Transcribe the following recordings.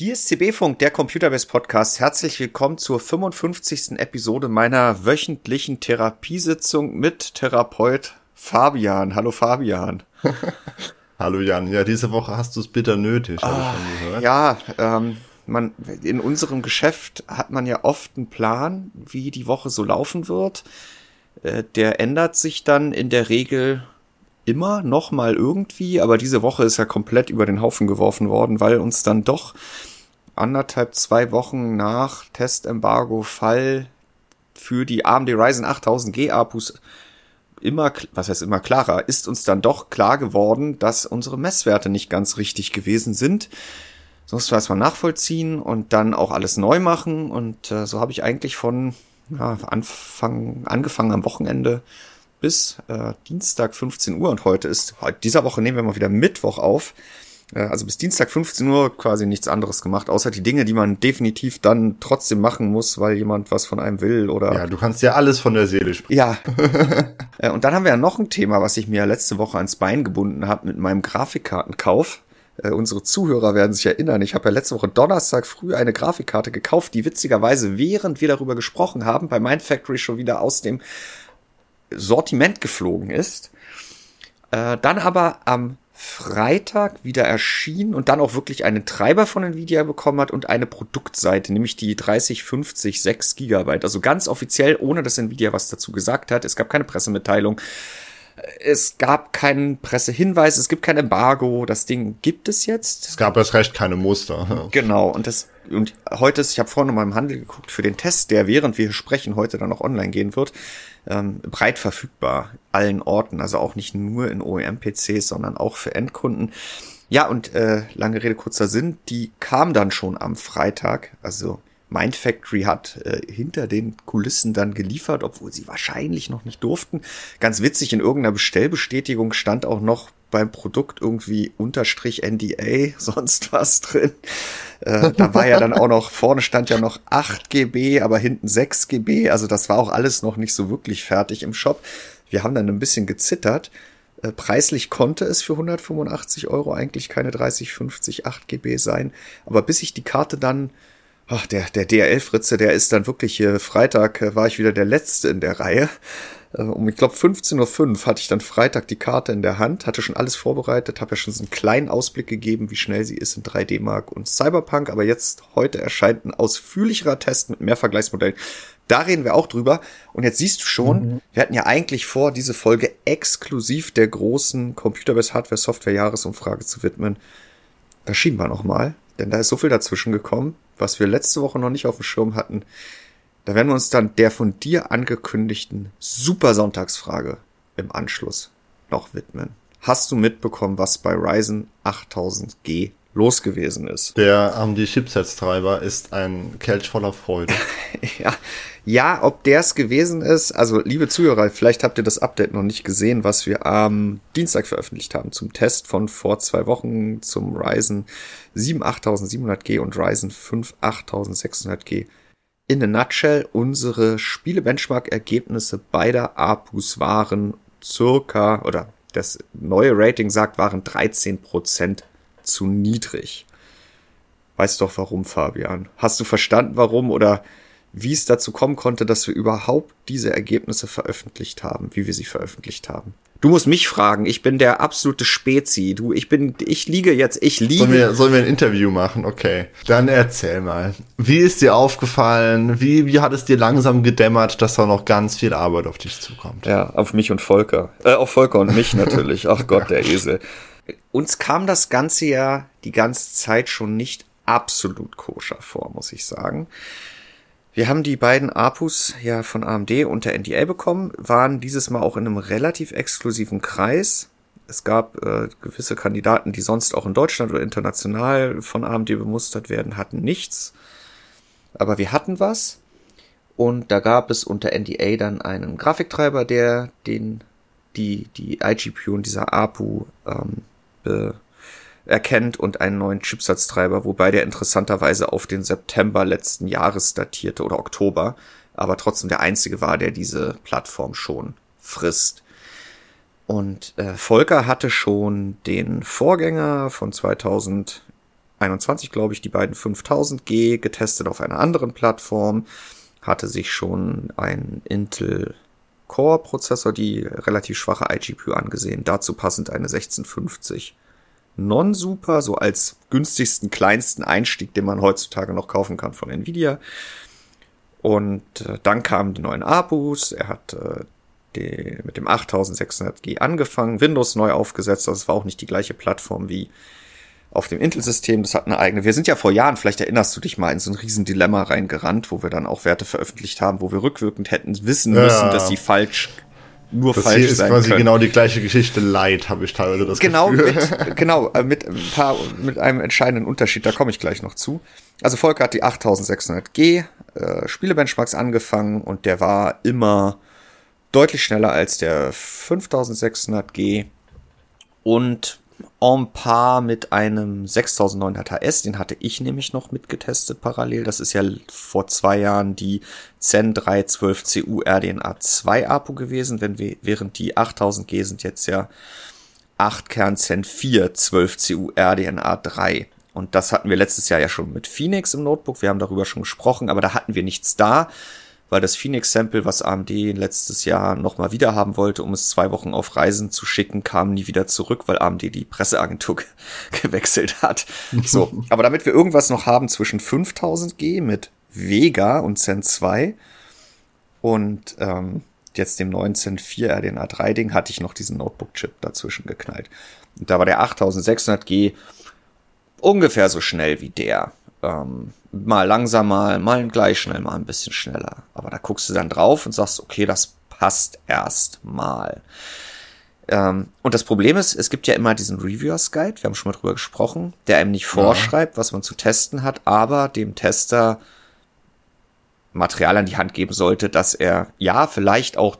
Hier ist CB-Funk, der Computerbase Podcast. Herzlich willkommen zur 55. Episode meiner wöchentlichen Therapiesitzung mit Therapeut Fabian. Hallo Fabian. Hallo Jan. Ja, diese Woche hast du es bitter nötig, habe ah, ich schon gehört. Ja, ähm, man, in unserem Geschäft hat man ja oft einen Plan, wie die Woche so laufen wird. Äh, der ändert sich dann in der Regel immer noch mal irgendwie, aber diese Woche ist ja komplett über den Haufen geworfen worden, weil uns dann doch anderthalb, zwei Wochen nach Testembargo-Fall für die AMD Ryzen 8000G APUs immer, was heißt immer klarer, ist uns dann doch klar geworden, dass unsere Messwerte nicht ganz richtig gewesen sind. So mussten wir erstmal nachvollziehen und dann auch alles neu machen. Und äh, so habe ich eigentlich von ja, Anfang, angefangen am Wochenende bis äh, Dienstag 15 Uhr und heute ist, heute, dieser Woche nehmen wir mal wieder Mittwoch auf, also bis Dienstag 15 Uhr quasi nichts anderes gemacht, außer die Dinge, die man definitiv dann trotzdem machen muss, weil jemand was von einem will oder. Ja, du kannst ja alles von der Seele sprechen. Ja. Äh, und dann haben wir ja noch ein Thema, was ich mir letzte Woche ans Bein gebunden habe mit meinem Grafikkartenkauf. Äh, unsere Zuhörer werden sich erinnern. Ich habe ja letzte Woche Donnerstag früh eine Grafikkarte gekauft, die witzigerweise, während wir darüber gesprochen haben, bei Mindfactory schon wieder aus dem Sortiment geflogen ist. Äh, dann aber am Freitag wieder erschien und dann auch wirklich einen Treiber von Nvidia bekommen hat und eine Produktseite, nämlich die 3050 6 Gigabyte. Also ganz offiziell, ohne dass Nvidia was dazu gesagt hat. Es gab keine Pressemitteilung. Es gab keinen Pressehinweis, es gibt kein Embargo. Das Ding gibt es jetzt. Es gab erst recht keine Muster. Genau. Und das und heute ist, ich habe vorhin noch mal im Handel geguckt für den Test, der während wir sprechen heute dann auch online gehen wird ähm, breit verfügbar, allen Orten, also auch nicht nur in OEM-PCs, sondern auch für Endkunden. Ja, und äh, lange Rede, kurzer Sinn, die kam dann schon am Freitag, also Mindfactory hat äh, hinter den Kulissen dann geliefert, obwohl sie wahrscheinlich noch nicht durften. Ganz witzig, in irgendeiner Bestellbestätigung stand auch noch beim Produkt irgendwie Unterstrich NDA, sonst was drin. Äh, da war ja dann auch noch, vorne stand ja noch 8 GB, aber hinten 6 GB. Also das war auch alles noch nicht so wirklich fertig im Shop. Wir haben dann ein bisschen gezittert. Äh, preislich konnte es für 185 Euro eigentlich keine 30, 50, 8 GB sein. Aber bis ich die Karte dann ach, der, der DRL-Fritze, der ist dann wirklich hier Freitag, äh, war ich wieder der Letzte in der Reihe. Äh, um, ich glaube, 15.05 Uhr hatte ich dann Freitag die Karte in der Hand, hatte schon alles vorbereitet, habe ja schon so einen kleinen Ausblick gegeben, wie schnell sie ist in 3D Mark und Cyberpunk, aber jetzt heute erscheint ein ausführlicherer Test mit mehr Vergleichsmodellen. Da reden wir auch drüber. Und jetzt siehst du schon, mhm. wir hatten ja eigentlich vor, diese Folge exklusiv der großen Computerbase Hardware Software Jahresumfrage zu widmen. Da schieben wir noch mal, denn da ist so viel dazwischen gekommen, was wir letzte Woche noch nicht auf dem Schirm hatten. Da werden wir uns dann der von dir angekündigten Super Sonntagsfrage im Anschluss noch widmen. Hast du mitbekommen, was bei Ryzen 8000G los gewesen ist? Der AMD ähm, Chipsets-Treiber ist ein Kelch voller Freude. ja, ja, ob der es gewesen ist, also liebe Zuhörer, vielleicht habt ihr das Update noch nicht gesehen, was wir am Dienstag veröffentlicht haben zum Test von vor zwei Wochen zum Ryzen 7 8700G und Ryzen 5 8600G in a nutshell, unsere Spiele-Benchmark-Ergebnisse beider APUs waren circa, oder das neue Rating sagt, waren 13% zu niedrig. Weißt doch warum, Fabian? Hast du verstanden, warum oder wie es dazu kommen konnte, dass wir überhaupt diese Ergebnisse veröffentlicht haben, wie wir sie veröffentlicht haben? Du musst mich fragen, ich bin der absolute Spezi. Du, ich bin, ich liege jetzt, ich liege. Sollen wir, sollen wir ein Interview machen? Okay. Dann erzähl mal. Wie ist dir aufgefallen? Wie, wie hat es dir langsam gedämmert, dass da noch ganz viel Arbeit auf dich zukommt? Ja, auf mich und Volker. Äh, auf Volker und mich natürlich. Ach Gott, der Esel. Uns kam das Ganze ja die ganze Zeit schon nicht absolut koscher vor, muss ich sagen. Wir haben die beiden APUs ja von AMD unter NDA bekommen, waren dieses Mal auch in einem relativ exklusiven Kreis. Es gab äh, gewisse Kandidaten, die sonst auch in Deutschland oder international von AMD bemustert werden, hatten nichts. Aber wir hatten was. Und da gab es unter NDA dann einen Grafiktreiber, der den, die, die iGPU und dieser APU ähm, erkennt und einen neuen Chipsatztreiber, wobei der interessanterweise auf den September letzten Jahres datierte oder Oktober, aber trotzdem der einzige war, der diese Plattform schon frisst. Und äh, Volker hatte schon den Vorgänger von 2021 21, glaube ich, die beiden 5000G getestet auf einer anderen Plattform. Hatte sich schon ein Intel Core Prozessor, die relativ schwache iGPU angesehen. Dazu passend eine 1650 Non-Super, so als günstigsten, kleinsten Einstieg, den man heutzutage noch kaufen kann von Nvidia. Und äh, dann kamen die neuen APUs. Er hat äh, die, mit dem 8600G angefangen, Windows neu aufgesetzt. Das war auch nicht die gleiche Plattform wie auf dem Intel-System. Das hat eine eigene. Wir sind ja vor Jahren, vielleicht erinnerst du dich mal, in so ein riesen Dilemma reingerannt, wo wir dann auch Werte veröffentlicht haben, wo wir rückwirkend hätten wissen müssen, ja. dass sie falsch nur das falsch hier ist sein quasi können. genau die gleiche Geschichte light, habe ich teilweise das genau Gefühl. Mit, genau, äh, mit ein paar, mit einem entscheidenden Unterschied, da komme ich gleich noch zu. Also Volker hat die 8600G äh, Spielebenchmarks angefangen und der war immer deutlich schneller als der 5600G und en par mit einem 6900 HS, den hatte ich nämlich noch mitgetestet parallel. Das ist ja vor zwei Jahren die Zen 312 CU RDNA 2 APU gewesen, wenn wir, während die 8000G sind jetzt ja 8 Kern Zen 4 12 CU RDNA 3. Und das hatten wir letztes Jahr ja schon mit Phoenix im Notebook. Wir haben darüber schon gesprochen, aber da hatten wir nichts da weil das Phoenix-Sample, was AMD letztes Jahr nochmal wieder haben wollte, um es zwei Wochen auf Reisen zu schicken, kam nie wieder zurück, weil AMD die Presseagentur gewechselt hat. So, aber damit wir irgendwas noch haben zwischen 5000G mit Vega und Zen 2 und ähm, jetzt dem neuen Zen 4 RDNA 3 Ding, hatte ich noch diesen Notebook-Chip dazwischen geknallt. Und da war der 8600G ungefähr so schnell wie der. Ähm, mal langsamer, mal gleich schnell, mal ein bisschen schneller. Aber da guckst du dann drauf und sagst, okay, das passt erst mal. Ähm, und das Problem ist, es gibt ja immer diesen Reviewers Guide, wir haben schon mal drüber gesprochen, der einem nicht vorschreibt, was man zu testen hat, aber dem Tester Material an die Hand geben sollte, dass er ja vielleicht auch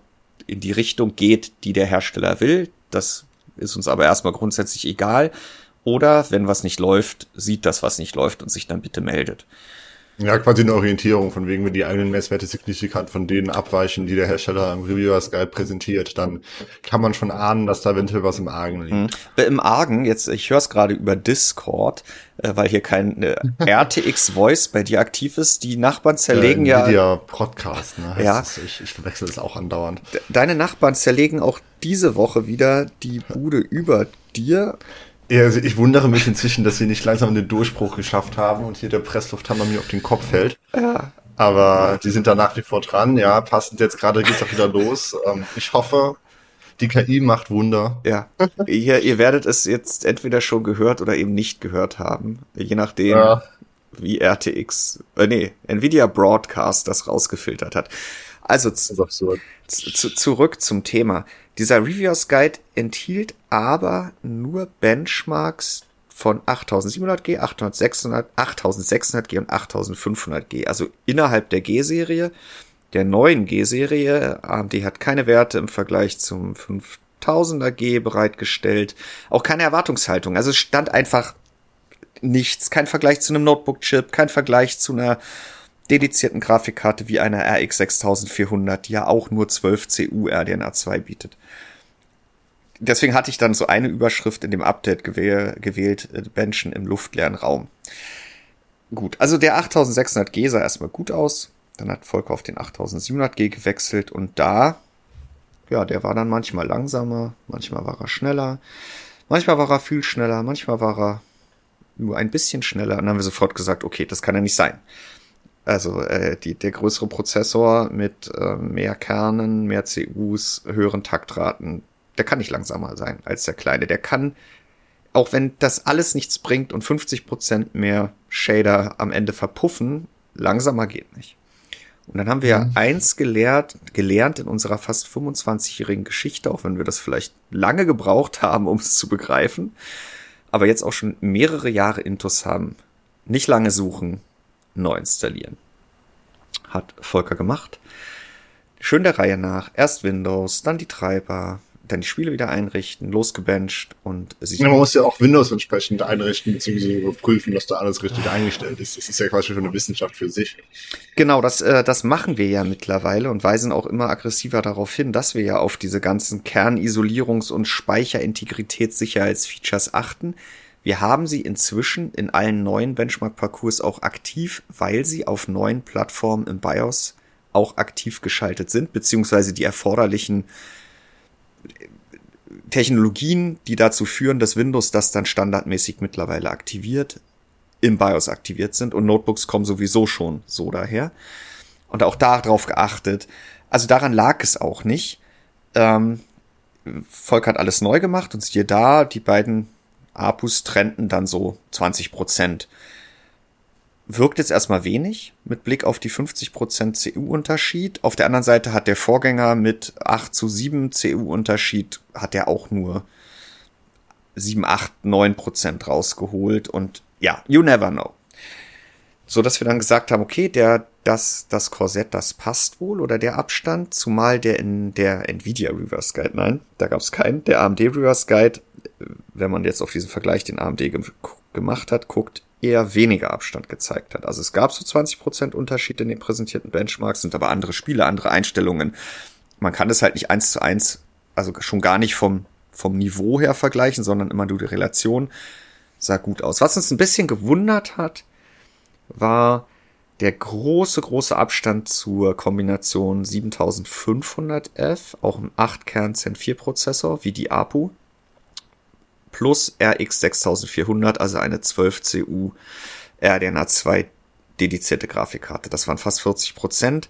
in die Richtung geht, die der Hersteller will. Das ist uns aber erstmal grundsätzlich egal. Oder wenn was nicht läuft, sieht das, was nicht läuft und sich dann bitte meldet. Ja, quasi eine Orientierung, von wegen, wenn die eigenen Messwerte signifikant von denen abweichen, die der Hersteller im Reviewers Guide präsentiert, dann kann man schon ahnen, dass da eventuell was im Argen liegt. Mhm. Im Argen, jetzt, ich höre es gerade über Discord, äh, weil hier kein äh, RTX Voice bei dir aktiv ist. Die Nachbarn zerlegen äh, ja. Podcast, ne? Heißt ja. Das, ich, ich verwechsel das auch andauernd. Deine Nachbarn zerlegen auch diese Woche wieder die Bude über dir ja, also ich wundere mich inzwischen, dass sie nicht langsam den Durchbruch geschafft haben und hier der Presslufthammer mir auf den Kopf fällt. Ja. Aber die sind da nach wie vor dran. Ja, passend jetzt gerade geht's auch wieder los. Ähm, ich hoffe, die KI macht Wunder. Ja. ihr, ihr werdet es jetzt entweder schon gehört oder eben nicht gehört haben. Je nachdem, ja. wie RTX, äh, nee, Nvidia Broadcast das rausgefiltert hat. Also zurück zum Thema. Dieser Reviewers Guide enthielt aber nur Benchmarks von 8700G, 8600, 8600G und 8500G, also innerhalb der G-Serie, der neuen G-Serie. AMD hat keine Werte im Vergleich zum 5000er G bereitgestellt, auch keine Erwartungshaltung. Also stand einfach nichts, kein Vergleich zu einem Notebook-Chip, kein Vergleich zu einer dedizierten Grafikkarte wie einer RX 6400, die ja auch nur 12 CU RDNA 2 bietet. Deswegen hatte ich dann so eine Überschrift in dem Update gewäh gewählt, äh, Benchen im luftleeren Raum. Gut, also der 8600G sah erstmal gut aus. Dann hat Volker auf den 8700G gewechselt und da, ja, der war dann manchmal langsamer, manchmal war er schneller, manchmal war er viel schneller, manchmal war er nur ein bisschen schneller. Und dann haben wir sofort gesagt, okay, das kann ja nicht sein. Also äh, die, der größere Prozessor mit äh, mehr Kernen, mehr CUs, höheren Taktraten, der kann nicht langsamer sein als der kleine. Der kann, auch wenn das alles nichts bringt und 50% mehr Shader am Ende verpuffen, langsamer geht nicht. Und dann haben wir ja. eins gelehrt, gelernt in unserer fast 25-jährigen Geschichte, auch wenn wir das vielleicht lange gebraucht haben, um es zu begreifen, aber jetzt auch schon mehrere Jahre Intus haben. Nicht lange suchen, neu installieren. Hat Volker gemacht. Schön der Reihe nach. Erst Windows, dann die Treiber, dann die Spiele wieder einrichten, losgebencht und sich. Ja, man muss ja auch Windows entsprechend einrichten, beziehungsweise überprüfen, dass da alles richtig eingestellt ist. Das ist ja quasi schon eine Wissenschaft für sich. Genau, das, äh, das machen wir ja mittlerweile und weisen auch immer aggressiver darauf hin, dass wir ja auf diese ganzen Kernisolierungs- und Speicherintegritätssicherheitsfeatures achten Wir haben sie inzwischen in allen neuen Benchmark-Parcours auch aktiv, weil sie auf neuen Plattformen im BIOS auch aktiv geschaltet sind, beziehungsweise die erforderlichen Technologien, die dazu führen, dass Windows das dann standardmäßig mittlerweile aktiviert, im BIOS aktiviert sind und Notebooks kommen sowieso schon so daher. Und auch darauf geachtet. Also daran lag es auch nicht. Ähm, Volk hat alles neu gemacht und siehe da, die beiden APUs trennten dann so 20 Prozent. Wirkt jetzt erstmal wenig mit Blick auf die 50 Prozent CU-Unterschied. Auf der anderen Seite hat der Vorgänger mit 8 zu 7 CU-Unterschied, hat er auch nur 7, 8, 9 Prozent rausgeholt und ja, you never know. So dass wir dann gesagt haben, okay, der, das, das Korsett, das passt wohl oder der Abstand, zumal der in der Nvidia Reverse Guide, nein, da gab es keinen, der AMD Reverse Guide, wenn man jetzt auf diesen Vergleich den AMD ge gemacht hat, guckt, eher weniger Abstand gezeigt hat. Also es gab so 20% Unterschied in den präsentierten Benchmarks, sind aber andere Spiele, andere Einstellungen. Man kann das halt nicht eins zu eins, also schon gar nicht vom, vom Niveau her vergleichen, sondern immer nur die Relation sah gut aus. Was uns ein bisschen gewundert hat, war der große, große Abstand zur Kombination 7500F, auch ein 8-Kern Zen 4 Prozessor, wie die APU, plus RX 6400, also eine 12 CU RDNA 2 dedizierte Grafikkarte. Das waren fast 40 Prozent.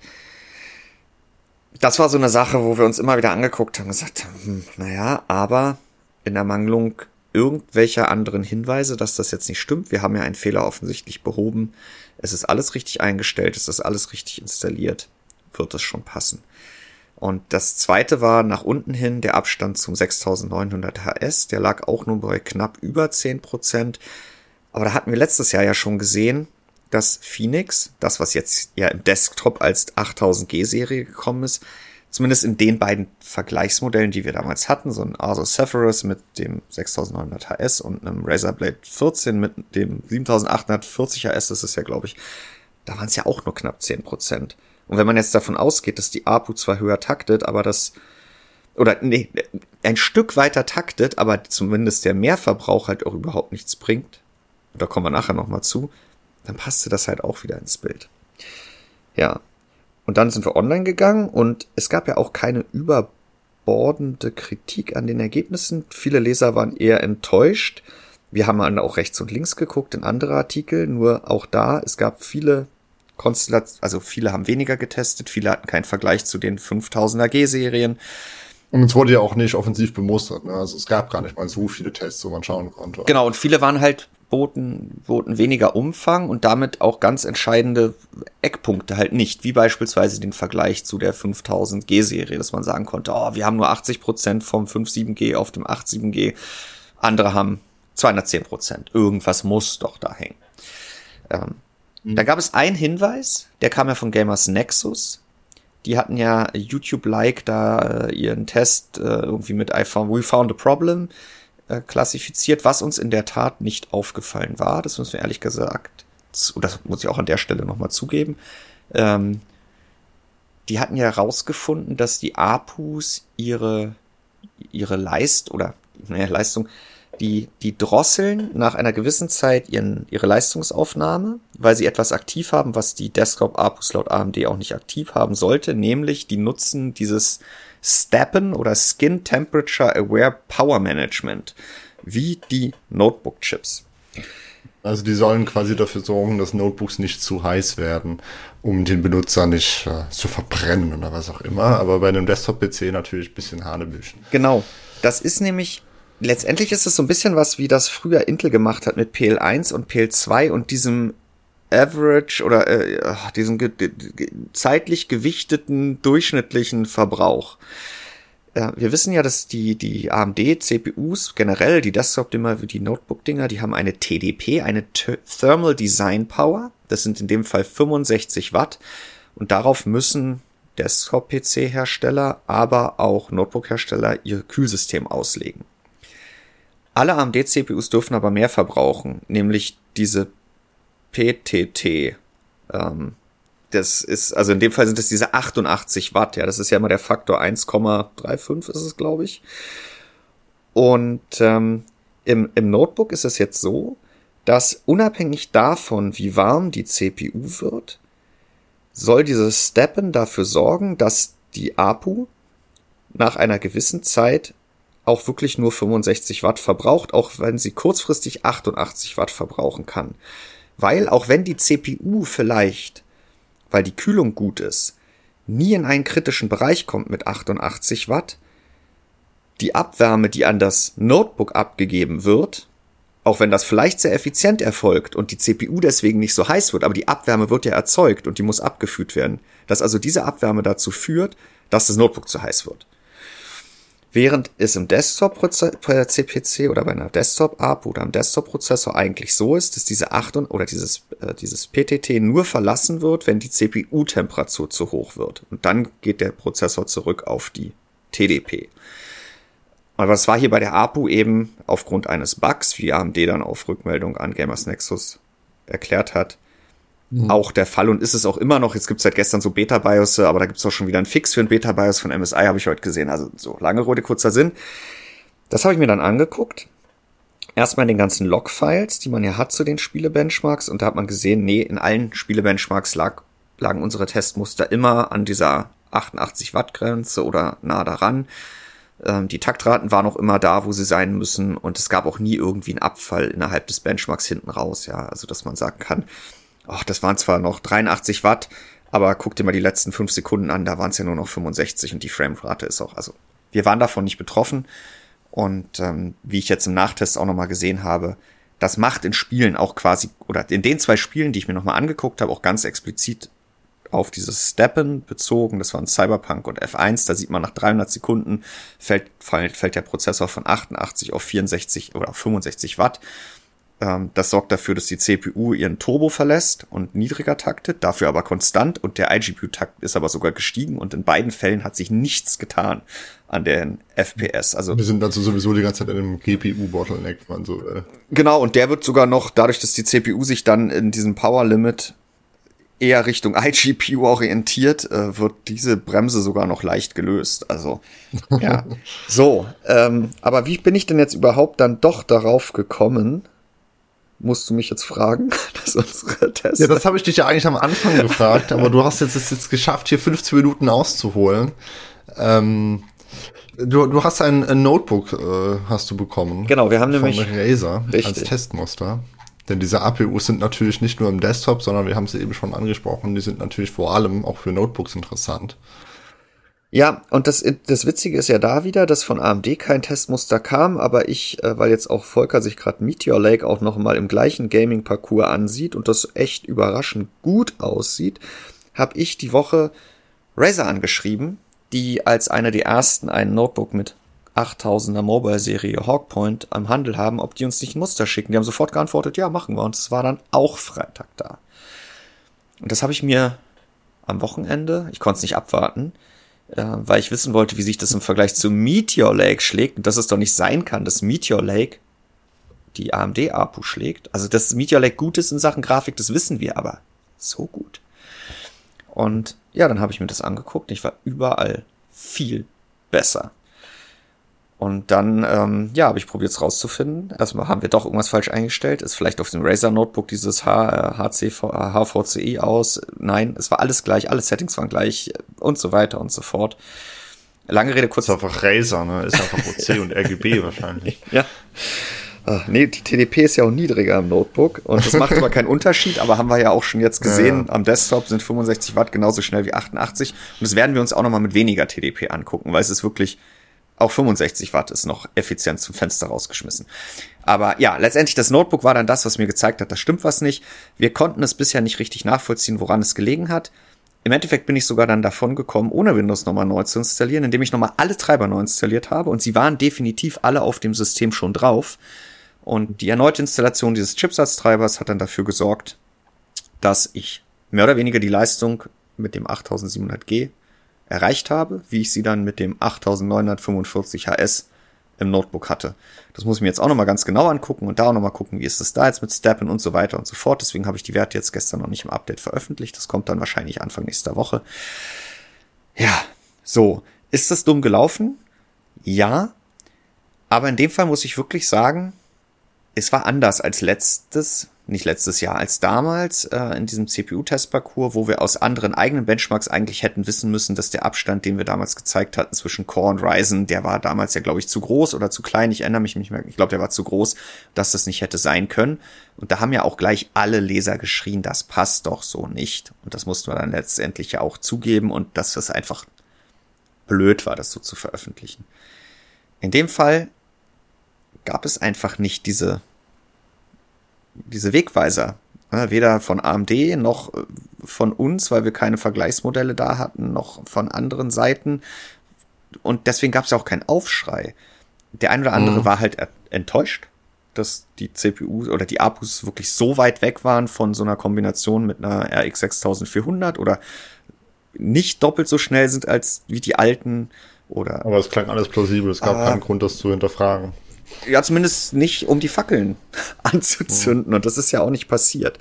Das war so eine Sache, wo wir uns immer wieder angeguckt haben und gesagt hm, naja, aber in der Mangelung irgendwelcher anderen Hinweise, dass das jetzt nicht stimmt. Wir haben ja einen Fehler offensichtlich behoben. Es ist alles richtig eingestellt, es ist alles richtig installiert. Wird es schon passen. Und das zweite war nach unten hin der Abstand zum 6900 HS. Der lag auch nur bei knapp über 10 Prozent. Aber da hatten wir letztes Jahr ja schon gesehen, dass Phoenix, das was jetzt ja im Desktop als 8000G Serie gekommen ist, zumindest in den beiden Vergleichsmodellen, die wir damals hatten, so ein Asus Zephyrus mit dem 6900 HS und einem Razer Blade 14 mit dem 7840 HS, das ist ja, glaube ich, da waren es ja auch nur knapp 10 Prozent. Und wenn man jetzt davon ausgeht, dass die APU zwar höher taktet, aber das, oder nee, ein Stück weiter taktet, aber zumindest der Mehrverbrauch halt auch überhaupt nichts bringt, da kommen wir nachher nochmal zu, dann passte das halt auch wieder ins Bild. Ja, und dann sind wir online gegangen und es gab ja auch keine überbordende Kritik an den Ergebnissen. Viele Leser waren eher enttäuscht. Wir haben dann auch rechts und links geguckt in andere Artikel, nur auch da, es gab viele Konstellationen, also viele haben weniger getestet, viele hatten keinen Vergleich zu den 5000er G-Serien. Und es wurde ja auch nicht offensiv bemustert. Ne? Also es gab gar nicht mal so viele Tests, wo man schauen konnte. Genau, und viele waren halt boten, boten weniger Umfang und damit auch ganz entscheidende Eckpunkte halt nicht, wie beispielsweise den Vergleich zu der 5000 G-Serie, dass man sagen konnte, oh, wir haben nur 80 Prozent vom 57G auf dem 87G, andere haben 210 Prozent. Irgendwas muss doch da hängen. Ähm, mhm. Da gab es einen Hinweis, der kam ja von Gamers Nexus. Die hatten ja YouTube-like da äh, ihren Test äh, irgendwie mit I found, we found a problem äh, klassifiziert, was uns in der Tat nicht aufgefallen war. Das müssen wir ehrlich gesagt, das muss ich auch an der Stelle nochmal zugeben. Ähm, die hatten ja herausgefunden, dass die APUs ihre, ihre Leist oder naja, Leistung, die, die drosseln nach einer gewissen Zeit ihren, ihre Leistungsaufnahme, weil sie etwas aktiv haben, was die Desktop-APUs laut AMD auch nicht aktiv haben sollte, nämlich die nutzen dieses STEPN oder Skin Temperature Aware Power Management, wie die Notebook-Chips. Also die sollen quasi dafür sorgen, dass Notebooks nicht zu heiß werden, um den Benutzer nicht äh, zu verbrennen oder was auch immer. Aber bei einem Desktop-PC natürlich ein bisschen Hanebüchen. Genau. Das ist nämlich, letztendlich ist es so ein bisschen was, wie das früher Intel gemacht hat mit PL1 und PL2 und diesem Average oder äh, diesen ge ge zeitlich gewichteten durchschnittlichen Verbrauch. Ja, wir wissen ja, dass die, die AMD-CPUs generell, die Desktop-Dinger, die Notebook-Dinger, die haben eine TDP, eine Thermal Design Power. Das sind in dem Fall 65 Watt. Und darauf müssen Desktop-PC-Hersteller, aber auch Notebook-Hersteller ihr Kühlsystem auslegen. Alle AMD-CPUs dürfen aber mehr verbrauchen, nämlich diese PTT. Ähm, das ist, also in dem Fall sind es diese 88 Watt, ja, das ist ja immer der Faktor 1,35 ist es, glaube ich. Und ähm, im, im Notebook ist es jetzt so, dass unabhängig davon, wie warm die CPU wird, soll dieses Steppen dafür sorgen, dass die APU nach einer gewissen Zeit auch wirklich nur 65 Watt verbraucht, auch wenn sie kurzfristig 88 Watt verbrauchen kann. Weil auch wenn die CPU vielleicht, weil die Kühlung gut ist, nie in einen kritischen Bereich kommt mit 88 Watt, die Abwärme, die an das Notebook abgegeben wird, auch wenn das vielleicht sehr effizient erfolgt und die CPU deswegen nicht so heiß wird, aber die Abwärme wird ja erzeugt und die muss abgeführt werden, dass also diese Abwärme dazu führt, dass das Notebook zu heiß wird. Während es im Desktop-CPC oder bei einer Desktop-App oder am Desktop-Prozessor eigentlich so ist, dass diese 8 oder dieses, äh, dieses PTT nur verlassen wird, wenn die CPU-Temperatur zu hoch wird. Und dann geht der Prozessor zurück auf die TDP. Aber es war hier bei der APU eben aufgrund eines Bugs, wie AMD dann auf Rückmeldung an Gamers Nexus erklärt hat, mhm. auch der Fall und ist es auch immer noch. Jetzt gibt's seit gestern so Beta-BIOS, aber da gibt's auch schon wieder einen Fix für ein Beta-BIOS von MSI, habe ich heute gesehen. Also so lange Rede, kurzer Sinn. Das habe ich mir dann angeguckt. Erstmal den ganzen Log-Files, die man ja hat zu den Spiele-Benchmarks und da hat man gesehen, nee, in allen Spiele-Benchmarks lag, lagen unsere Testmuster immer an dieser 88 Watt Grenze oder nah daran. Ähm, die Taktraten waren auch immer da, wo sie sein müssen und es gab auch nie irgendwie einen Abfall innerhalb des Benchmarks hinten raus, ja. Also, dass man sagen kann, ach, das waren zwar noch 83 Watt, aber guck dir mal die letzten fünf Sekunden an, da waren es ja nur noch 65 und die Framerate ist auch, also wir waren davon nicht betroffen und ähm, wie ich jetzt im Nachtest auch nochmal gesehen habe, das macht in Spielen auch quasi, oder in den zwei Spielen, die ich mir nochmal angeguckt habe, auch ganz explizit auf dieses Steppen bezogen. Das waren Cyberpunk und F1. Da sieht man nach 300 Sekunden fällt, fällt, fällt der Prozessor von 88 auf 64 oder auf 65 Watt. Ähm, das sorgt dafür, dass die CPU ihren Turbo verlässt und niedriger taktet, dafür aber konstant und der iGPU-Takt ist aber sogar gestiegen und in beiden Fällen hat sich nichts getan an den FPS. Also wir sind also sowieso die ganze Zeit in einem GPU-Bottleneck, man so. Äh. Genau und der wird sogar noch dadurch, dass die CPU sich dann in diesem Power Limit eher Richtung iGPU orientiert, äh, wird diese Bremse sogar noch leicht gelöst. Also, ja. so, ähm, aber wie bin ich denn jetzt überhaupt dann doch darauf gekommen? Musst du mich jetzt fragen, dass unsere Tests. Ja, das habe ich dich ja eigentlich am Anfang gefragt, aber du hast jetzt es jetzt geschafft, hier 15 Minuten auszuholen. Ähm, du, du hast ein, ein Notebook, äh, hast du bekommen. Genau, wir haben nämlich Razer als Testmuster. Denn diese APUs sind natürlich nicht nur im Desktop, sondern wir haben sie eben schon angesprochen, die sind natürlich vor allem auch für Notebooks interessant. Ja, und das, das Witzige ist ja da wieder, dass von AMD kein Testmuster kam, aber ich, äh, weil jetzt auch Volker sich gerade Meteor Lake auch noch mal im gleichen Gaming-Parcours ansieht und das echt überraschend gut aussieht, habe ich die Woche Razer angeschrieben, die als eine der ersten ein Notebook mit 8000er Mobile-Serie Hawkpoint am Handel haben, ob die uns nicht ein Muster schicken. Die haben sofort geantwortet, ja, machen wir. Und es war dann auch Freitag da. Und das habe ich mir am Wochenende, ich konnte es nicht abwarten, äh, weil ich wissen wollte, wie sich das im Vergleich zu Meteor Lake schlägt und dass es doch nicht sein kann, dass Meteor Lake die AMD-APU schlägt. Also, dass Meteor Lake gut ist in Sachen Grafik, das wissen wir, aber so gut. Und ja, dann habe ich mir das angeguckt. Ich war überall viel besser. Und dann, ähm, ja, habe ich probiert es rauszufinden. Erstmal haben wir doch irgendwas falsch eingestellt. Ist vielleicht auf dem Razer Notebook dieses H, HCV, HVCI aus. Nein, es war alles gleich, alle Settings waren gleich und so weiter und so fort. Lange Rede, kurz. Ist einfach Razer, ne? Ist einfach OC und RGB wahrscheinlich. Ja. Ach, nee, die TDP ist ja auch niedriger im Notebook und das macht aber keinen Unterschied, aber haben wir ja auch schon jetzt gesehen, ja, ja. am Desktop sind 65 Watt genauso schnell wie 88 und das werden wir uns auch nochmal mit weniger TDP angucken, weil es ist wirklich auch 65 Watt ist noch effizient zum Fenster rausgeschmissen. Aber ja, letztendlich das Notebook war dann das, was mir gezeigt hat, da stimmt was nicht. Wir konnten es bisher nicht richtig nachvollziehen, woran es gelegen hat. Im Endeffekt bin ich sogar dann davon gekommen, ohne Windows nochmal neu zu installieren, indem ich nochmal alle Treiber neu installiert habe und sie waren definitiv alle auf dem System schon drauf. Und die erneute Installation dieses Chipsatztreibers hat dann dafür gesorgt, dass ich mehr oder weniger die Leistung mit dem 8700G erreicht habe, wie ich sie dann mit dem 8945 HS im Notebook hatte. Das muss ich mir jetzt auch nochmal ganz genau angucken und da auch nochmal gucken, wie ist das da jetzt mit Steppen und so weiter und so fort. Deswegen habe ich die Werte jetzt gestern noch nicht im Update veröffentlicht. Das kommt dann wahrscheinlich Anfang nächster Woche. Ja, so. Ist das dumm gelaufen? Ja. Aber in dem Fall muss ich wirklich sagen, es war anders als letztes, nicht letztes Jahr, als damals äh, in diesem CPU-Testparcours, wo wir aus anderen eigenen Benchmarks eigentlich hätten wissen müssen, dass der Abstand, den wir damals gezeigt hatten zwischen Core und Ryzen, der war damals ja, glaube ich, zu groß oder zu klein. Ich erinnere mich nicht mehr. Ich glaube, der war zu groß, dass das nicht hätte sein können. Und da haben ja auch gleich alle Leser geschrien, das passt doch so nicht. Und das mussten wir dann letztendlich ja auch zugeben und dass das einfach blöd war, das so zu veröffentlichen. In dem Fall gab es einfach nicht diese, diese Wegweiser. Weder von AMD noch äh, von uns, weil wir keine Vergleichsmodelle da hatten, noch von anderen Seiten. Und deswegen gab es ja auch keinen Aufschrei. Der eine oder andere mhm. war halt enttäuscht, dass die CPU oder die APUs wirklich so weit weg waren von so einer Kombination mit einer RX 6400 oder nicht doppelt so schnell sind als wie die alten oder. Aber es klang alles plausibel, es gab ah, keinen Grund, das zu hinterfragen. Ja, zumindest nicht, um die Fackeln anzuzünden. Mhm. Und das ist ja auch nicht passiert.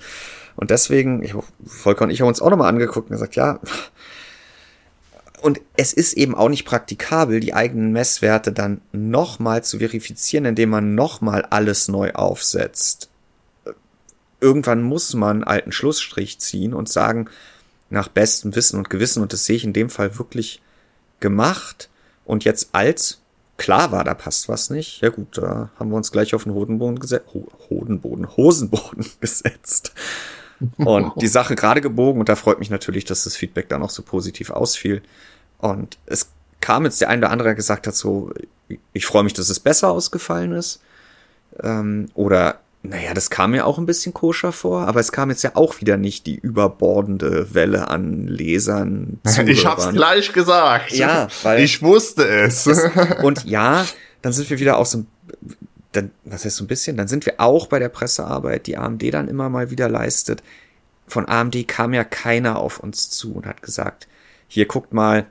Und deswegen, ich, Volker und ich haben uns auch nochmal angeguckt und gesagt, ja. Und es ist eben auch nicht praktikabel, die eigenen Messwerte dann nochmal zu verifizieren, indem man nochmal alles neu aufsetzt. Irgendwann muss man alten Schlussstrich ziehen und sagen, nach bestem Wissen und Gewissen, und das sehe ich in dem Fall wirklich gemacht, und jetzt als klar war, da passt was nicht. Ja gut, da haben wir uns gleich auf den Hodenboden gesetzt. Ho Hodenboden, Hosenboden gesetzt. Und die Sache gerade gebogen und da freut mich natürlich, dass das Feedback dann auch so positiv ausfiel. Und es kam jetzt der eine oder andere, der gesagt hat so, ich freue mich, dass es besser ausgefallen ist. Ähm, oder naja, das kam mir auch ein bisschen koscher vor, aber es kam jetzt ja auch wieder nicht die überbordende Welle an Lesern. Zuhörern. Ich hab's gleich gesagt. Ja, weil ich wusste es. es. Und ja, dann sind wir wieder auch so dann, was heißt so ein bisschen, dann sind wir auch bei der Pressearbeit, die AMD dann immer mal wieder leistet. Von AMD kam ja keiner auf uns zu und hat gesagt, hier guckt mal,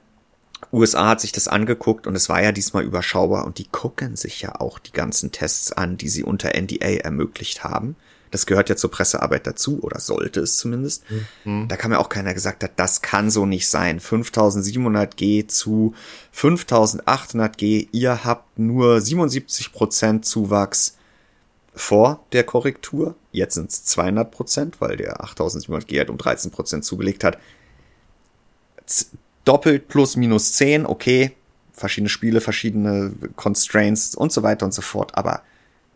USA hat sich das angeguckt und es war ja diesmal überschaubar und die gucken sich ja auch die ganzen Tests an, die sie unter NDA ermöglicht haben. Das gehört ja zur Pressearbeit dazu oder sollte es zumindest. Mhm. Da kam ja auch keiner gesagt hat, das kann so nicht sein. 5700G zu 5800G, ihr habt nur 77% Zuwachs vor der Korrektur. Jetzt sind es 200%, weil der 8700G halt um 13% zugelegt hat doppelt plus minus 10, okay, verschiedene Spiele, verschiedene Constraints und so weiter und so fort, aber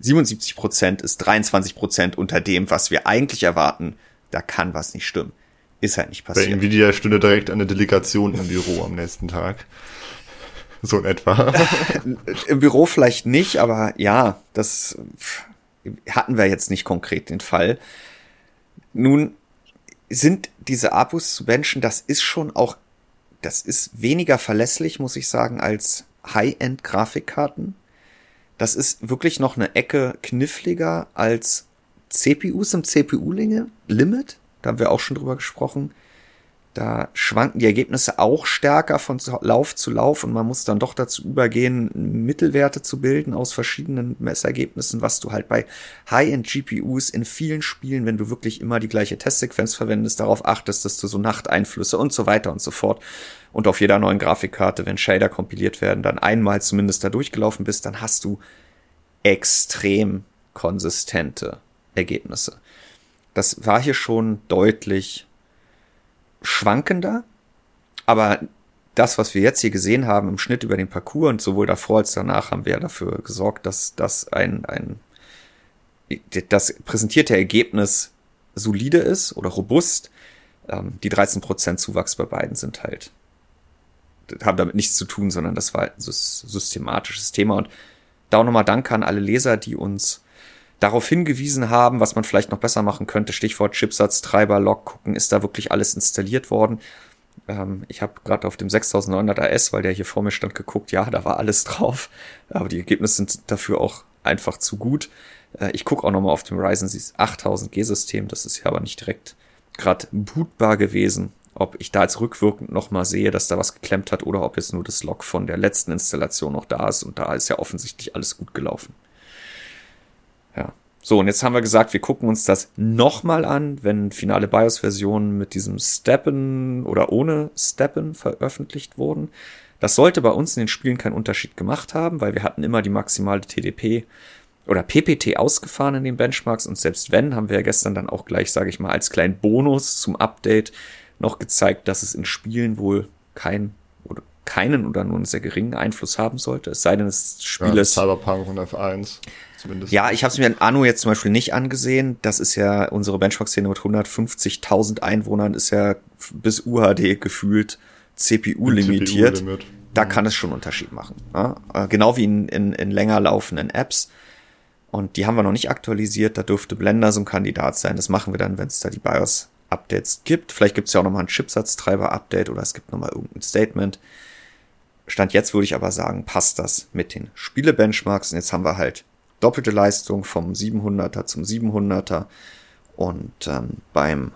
77% ist 23% unter dem, was wir eigentlich erwarten. Da kann was nicht stimmen. Ist halt nicht passiert. Bei Nvidia stünde direkt eine Delegation im Büro am nächsten Tag. So in etwa. Im Büro vielleicht nicht, aber ja, das hatten wir jetzt nicht konkret den Fall. Nun sind diese Abus zu benchen, das ist schon auch das ist weniger verlässlich, muss ich sagen, als High-End-Grafikkarten. Das ist wirklich noch eine Ecke kniffliger als CPUs im CPU-Limit. Da haben wir auch schon drüber gesprochen. Da schwanken die Ergebnisse auch stärker von Lauf zu Lauf und man muss dann doch dazu übergehen, Mittelwerte zu bilden aus verschiedenen Messergebnissen, was du halt bei High-End-GPUs in vielen Spielen, wenn du wirklich immer die gleiche Testsequenz verwendest, darauf achtest, dass du so Nachteinflüsse und so weiter und so fort und auf jeder neuen Grafikkarte, wenn Shader kompiliert werden, dann einmal zumindest da durchgelaufen bist, dann hast du extrem konsistente Ergebnisse. Das war hier schon deutlich schwankender, aber das, was wir jetzt hier gesehen haben im Schnitt über den Parcours und sowohl davor als danach haben wir dafür gesorgt, dass das ein, ein das präsentierte Ergebnis solide ist oder robust. Ähm, die 13% Zuwachs bei beiden sind halt, haben damit nichts zu tun, sondern das war halt ein systematisches Thema. Und da auch nochmal Dank an alle Leser, die uns darauf hingewiesen haben, was man vielleicht noch besser machen könnte. Stichwort Chipsatz, Treiber, Log, gucken, ist da wirklich alles installiert worden. Ähm, ich habe gerade auf dem 6900 AS, weil der hier vor mir stand, geguckt, ja, da war alles drauf. Aber die Ergebnisse sind dafür auch einfach zu gut. Äh, ich gucke auch nochmal auf dem Ryzen 8000G System. Das ist ja aber nicht direkt gerade bootbar gewesen. Ob ich da jetzt rückwirkend nochmal sehe, dass da was geklemmt hat oder ob jetzt nur das Log von der letzten Installation noch da ist. Und da ist ja offensichtlich alles gut gelaufen. Ja. So, und jetzt haben wir gesagt, wir gucken uns das nochmal an, wenn finale BIOS-Versionen mit diesem Steppen oder ohne Steppen veröffentlicht wurden. Das sollte bei uns in den Spielen keinen Unterschied gemacht haben, weil wir hatten immer die maximale TDP oder PPT ausgefahren in den Benchmarks und selbst wenn, haben wir ja gestern dann auch gleich, sage ich mal, als kleinen Bonus zum Update noch gezeigt, dass es in Spielen wohl kein oder keinen oder nur einen sehr geringen Einfluss haben sollte. Es sei denn, das Spiel ja, ist. Cyberpunk und F1 zumindest. Ja, ich habe es mir in Anno jetzt zum Beispiel nicht angesehen. Das ist ja unsere Benchmark-Szene mit 150.000 Einwohnern ist ja bis UHD gefühlt CPU limitiert. CPU da mhm. kann es schon Unterschied machen. Ja? Äh, genau wie in, in, in länger laufenden Apps. Und die haben wir noch nicht aktualisiert. Da dürfte Blender so ein Kandidat sein. Das machen wir dann, wenn es da die BIOS-Updates gibt. Vielleicht gibt es ja auch nochmal ein Chipsatztreiber-Update oder es gibt nochmal irgendein Statement. Stand jetzt würde ich aber sagen, passt das mit den Spiele-Benchmarks. Und jetzt haben wir halt doppelte Leistung vom 700er zum 700er. Und ähm, beim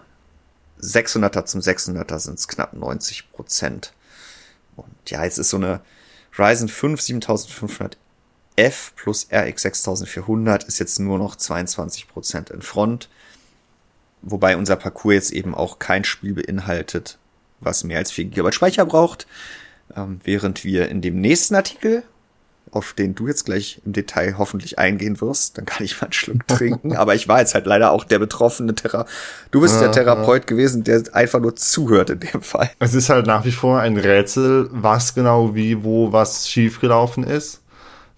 600er zum 600er sind es knapp 90 Prozent. Und ja, jetzt ist so eine Ryzen 5 7500 F plus RX 6400 ist jetzt nur noch 22% in Front. Wobei unser Parcours jetzt eben auch kein Spiel beinhaltet, was mehr als 4 GB Speicher braucht. Ähm, während wir in dem nächsten Artikel, auf den du jetzt gleich im Detail hoffentlich eingehen wirst, dann kann ich mal einen Schluck trinken. Aber ich war jetzt halt leider auch der betroffene Thera. Du bist der Therapeut gewesen, der einfach nur zuhört in dem Fall. Es ist halt nach wie vor ein Rätsel, was genau wie, wo, was schiefgelaufen ist.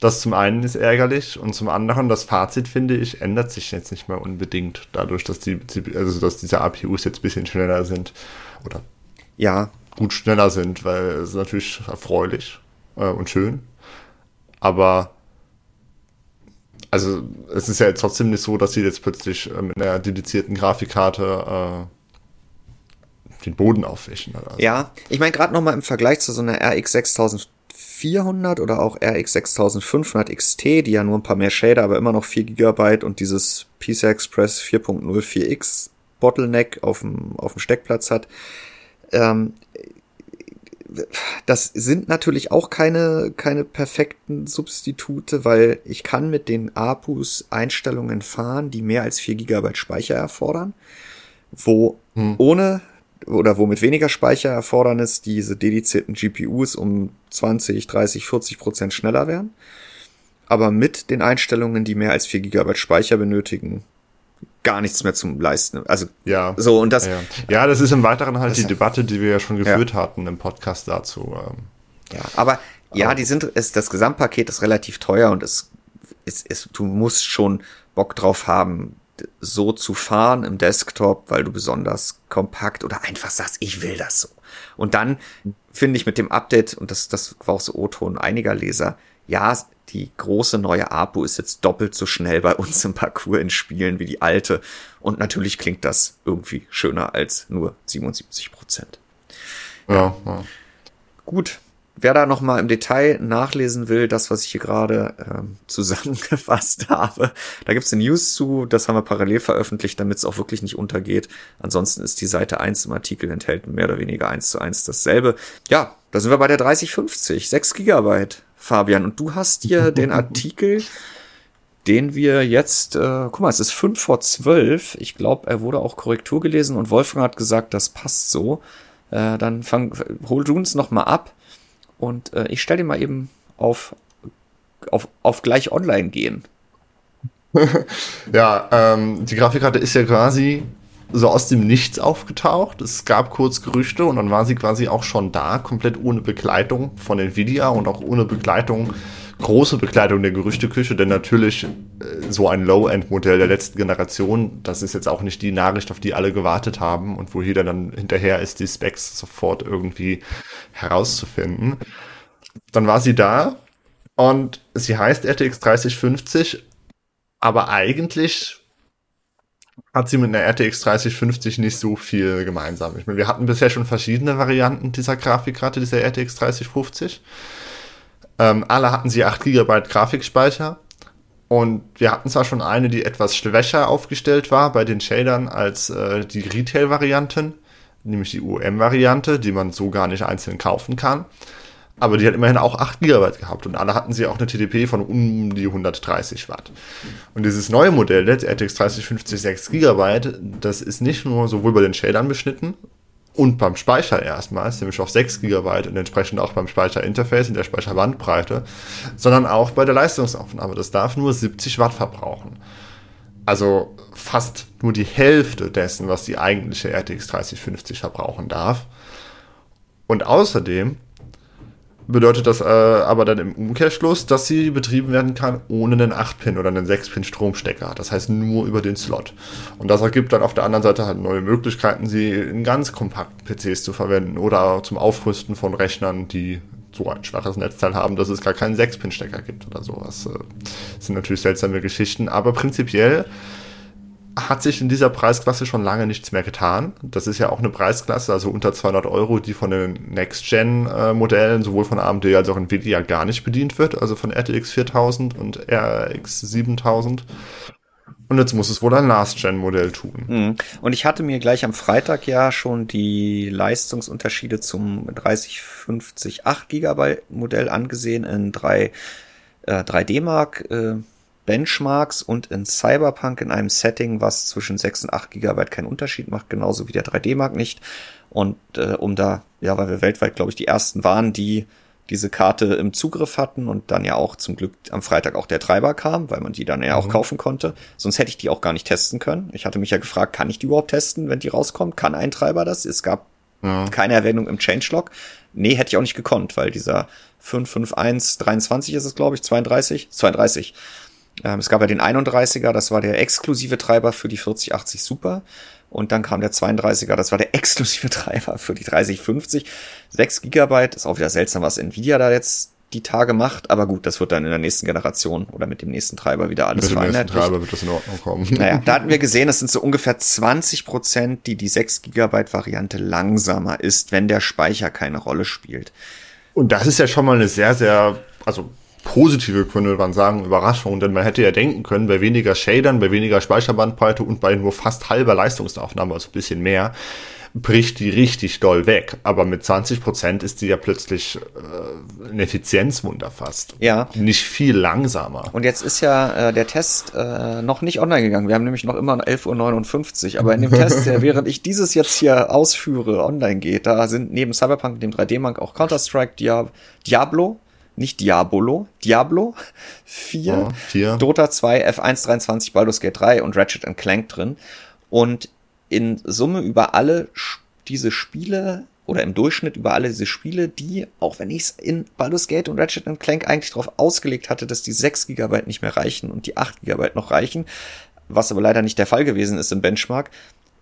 Das zum einen ist ärgerlich und zum anderen das Fazit finde ich ändert sich jetzt nicht mehr unbedingt dadurch, dass die also dass diese APUs jetzt ein bisschen schneller sind oder ja gut schneller sind, weil es ist natürlich erfreulich äh, und schön, aber also es ist ja jetzt trotzdem nicht so, dass sie jetzt plötzlich äh, mit einer dedizierten Grafikkarte äh, den Boden aufwischen. Also. Ja, ich meine gerade nochmal im Vergleich zu so einer RX 6000 400 oder auch RX 6500 XT, die ja nur ein paar mehr Shader, aber immer noch 4 GB und dieses PCI Express 4.0 4X Bottleneck auf dem, auf dem Steckplatz hat. Ähm, das sind natürlich auch keine, keine perfekten Substitute, weil ich kann mit den APUs Einstellungen fahren, die mehr als 4 GB Speicher erfordern, wo hm. ohne oder wo mit weniger Speichererfordernis diese dedizierten GPUs um 20, 30, 40 Prozent schneller werden. Aber mit den Einstellungen, die mehr als 4 GB Speicher benötigen, gar nichts mehr zum Leisten. Also ja, so und das. Ja, ja das ist im Weiteren halt die Debatte, die wir ja schon geführt ja. hatten im Podcast dazu. Ähm. Ja, aber ja, die sind, ist, das Gesamtpaket ist relativ teuer und es, es, es, du musst schon Bock drauf haben, so zu fahren im Desktop, weil du besonders kompakt oder einfach sagst, ich will das so. Und dann finde ich mit dem Update, und das, das war auch so O-Ton einiger Leser, ja, die große neue APU ist jetzt doppelt so schnell bei uns im Parcours in Spielen wie die alte. Und natürlich klingt das irgendwie schöner als nur 77 Prozent. Ja, ja. Gut, wer da noch mal im Detail nachlesen will, das, was ich hier gerade ähm, zusammengefasst habe, da gibt's eine News zu, das haben wir parallel veröffentlicht, damit es auch wirklich nicht untergeht. Ansonsten ist die Seite 1 im Artikel enthält mehr oder weniger eins zu eins dasselbe. Ja, da sind wir bei der 3050, 6 Gigabyte, Fabian. Und du hast dir den Artikel, den wir jetzt, äh, guck mal, es ist 5 vor 12. Ich glaube, er wurde auch Korrektur gelesen und Wolfgang hat gesagt, das passt so. Äh, dann fang, hol du uns noch mal ab und äh, ich stelle dir mal eben auf, auf, auf gleich online gehen. ja, ähm, die Grafikkarte ist ja quasi so aus dem Nichts aufgetaucht. Es gab kurz Gerüchte und dann war sie quasi auch schon da, komplett ohne Begleitung von Nvidia und auch ohne Begleitung, große Begleitung der Gerüchteküche, denn natürlich äh, so ein Low-End-Modell der letzten Generation, das ist jetzt auch nicht die Nachricht, auf die alle gewartet haben und wo jeder dann hinterher ist, die Specs sofort irgendwie herauszufinden. Dann war sie da und sie heißt RTX 3050, aber eigentlich hat sie mit einer RTX 3050 nicht so viel gemeinsam. Ich meine, wir hatten bisher schon verschiedene Varianten dieser Grafikkarte, dieser RTX 3050. Ähm, alle hatten sie 8 GB Grafikspeicher. Und wir hatten zwar schon eine, die etwas schwächer aufgestellt war bei den Shadern als äh, die Retail-Varianten, nämlich die UM-Variante, die man so gar nicht einzeln kaufen kann. Aber die hat immerhin auch 8 GB gehabt und alle hatten sie auch eine TDP von um die 130 Watt. Und dieses neue Modell, das RTX 3050 6 GB, das ist nicht nur sowohl bei den Shadern beschnitten, und beim Speicher erstmals, nämlich auf 6 GB und entsprechend auch beim Speicherinterface in der Speicherbandbreite, sondern auch bei der Leistungsaufnahme. Das darf nur 70 Watt verbrauchen. Also fast nur die Hälfte dessen, was die eigentliche RTX 3050 verbrauchen darf. Und außerdem bedeutet das äh, aber dann im Umkehrschluss, dass sie betrieben werden kann ohne einen 8-Pin oder einen 6-Pin Stromstecker. Das heißt nur über den Slot. Und das ergibt dann auf der anderen Seite halt neue Möglichkeiten, sie in ganz kompakten PCs zu verwenden oder zum Aufrüsten von Rechnern, die so ein schwaches Netzteil haben, dass es gar keinen 6-Pin-Stecker gibt oder sowas. Das äh, sind natürlich seltsame Geschichten, aber prinzipiell hat sich in dieser Preisklasse schon lange nichts mehr getan. Das ist ja auch eine Preisklasse, also unter 200 Euro, die von den Next-Gen-Modellen, sowohl von AMD als auch Nvidia, gar nicht bedient wird, also von RTX 4000 und RX 7000. Und jetzt muss es wohl ein Last-Gen-Modell tun. Mhm. Und ich hatte mir gleich am Freitag ja schon die Leistungsunterschiede zum 3050 8 GB Modell angesehen in 3, äh, 3D Mark. Äh Benchmarks und in Cyberpunk in einem Setting, was zwischen 6 und 8 Gigabyte keinen Unterschied macht, genauso wie der 3D-Mark nicht. Und äh, um da, ja, weil wir weltweit, glaube ich, die ersten waren, die diese Karte im Zugriff hatten und dann ja auch zum Glück am Freitag auch der Treiber kam, weil man die dann ja mhm. auch kaufen konnte. Sonst hätte ich die auch gar nicht testen können. Ich hatte mich ja gefragt, kann ich die überhaupt testen, wenn die rauskommt? Kann ein Treiber das? Es gab ja. keine Erwähnung im Changelog. Nee, hätte ich auch nicht gekonnt, weil dieser 55123 ist es, glaube ich, 32, 32 ähm, es gab ja den 31er, das war der exklusive Treiber für die 4080 Super. Und dann kam der 32er, das war der exklusive Treiber für die 3050. 6 Gigabyte, ist auch wieder seltsam, was Nvidia da jetzt die Tage macht, aber gut, das wird dann in der nächsten Generation oder mit dem nächsten Treiber wieder alles mit dem nächsten Treiber wird das in Ordnung kommen. Naja, da hatten wir gesehen, es sind so ungefähr 20 Prozent, die die 6 Gigabyte Variante langsamer ist, wenn der Speicher keine Rolle spielt. Und das ist ja schon mal eine sehr, sehr, also positive, könnte man sagen, Überraschung, denn man hätte ja denken können, bei weniger Shadern, bei weniger Speicherbandbreite und bei nur fast halber Leistungsaufnahme, also ein bisschen mehr, bricht die richtig doll weg. Aber mit 20 Prozent ist die ja plötzlich äh, ein Effizienzwunder fast. Ja. Nicht viel langsamer. Und jetzt ist ja äh, der Test äh, noch nicht online gegangen. Wir haben nämlich noch immer 11.59 Uhr. Aber in dem Test, der während ich dieses jetzt hier ausführe, online geht, da sind neben Cyberpunk, dem 3D-Mark auch Counter-Strike, Diablo, nicht Diabolo, Diablo 4, oh, 4, Dota 2, F1 23, Baldur's Gate 3 und Ratchet Clank drin. Und in Summe über alle diese Spiele oder im Durchschnitt über alle diese Spiele, die, auch wenn ich es in Baldur's Gate und Ratchet Clank eigentlich darauf ausgelegt hatte, dass die 6 GB nicht mehr reichen und die 8 GB noch reichen, was aber leider nicht der Fall gewesen ist im Benchmark,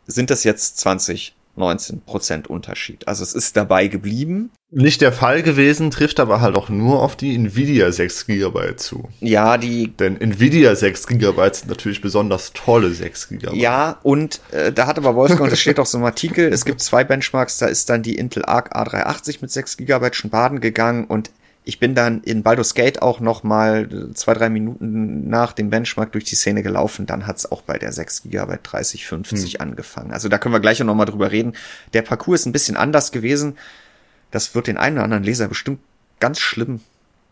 sind das jetzt 20 19% Unterschied. Also es ist dabei geblieben. Nicht der Fall gewesen, trifft aber halt auch nur auf die Nvidia 6 GB zu. Ja, die. Denn Nvidia 6 GB sind natürlich besonders tolle 6 GB. Ja, und äh, da hat aber Wolfgang, das steht auch so im Artikel, es gibt zwei Benchmarks, da ist dann die Intel Arc A380 mit 6 GB schon baden gegangen und ich bin dann in Baldur's Gate auch noch mal zwei, drei Minuten nach dem Benchmark durch die Szene gelaufen. Dann hat's auch bei der 6 GB 3050 hm. angefangen. Also da können wir gleich noch mal drüber reden. Der Parcours ist ein bisschen anders gewesen. Das wird den einen oder anderen Leser bestimmt ganz schlimm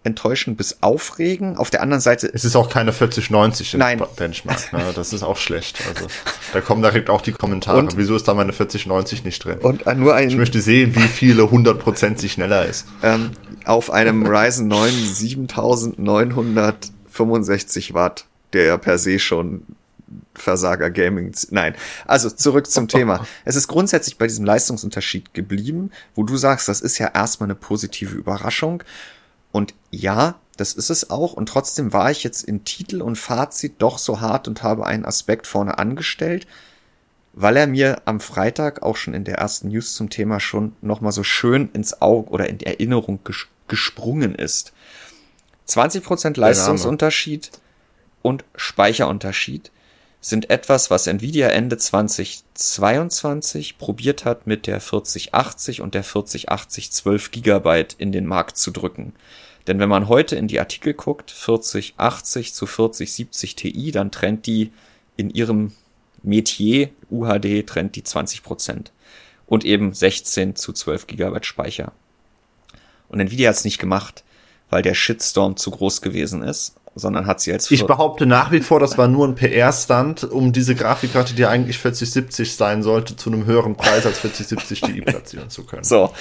enttäuschen bis aufregen. Auf der anderen Seite. Es ist auch keine 4090 Nein. Benchmark. Ne? Das ist auch schlecht. Also da kommen direkt auch die Kommentare. Und, Wieso ist da meine 4090 nicht drin? Und nur ein, ich möchte sehen, wie viele 100% sie schneller ist. Ähm, auf einem Ryzen 9 7965 Watt, der ja per se schon Versager Gaming. Nein, also zurück zum Thema. Es ist grundsätzlich bei diesem Leistungsunterschied geblieben, wo du sagst, das ist ja erstmal eine positive Überraschung. Und ja, das ist es auch. Und trotzdem war ich jetzt in Titel und Fazit doch so hart und habe einen Aspekt vorne angestellt, weil er mir am Freitag auch schon in der ersten News zum Thema schon nochmal so schön ins Auge oder in die Erinnerung gesprungen ist. 20% Leistungsunterschied und Speicherunterschied sind etwas, was Nvidia Ende 2022 probiert hat, mit der 4080 und der 4080 12 Gigabyte in den Markt zu drücken. Denn wenn man heute in die Artikel guckt, 4080 zu 4070 Ti, dann trennt die in ihrem Metier UHD trennt die 20% Und eben 16 zu 12 Gigabyte Speicher. Und Nvidia hat es nicht gemacht, weil der Shitstorm zu groß gewesen ist. sondern hat sie als Ich behaupte nach wie vor, das war nur ein PR-Stand, um diese Grafikkarte, die eigentlich 4070 sein sollte, zu einem höheren Preis als 4070 Ti platzieren zu können. So.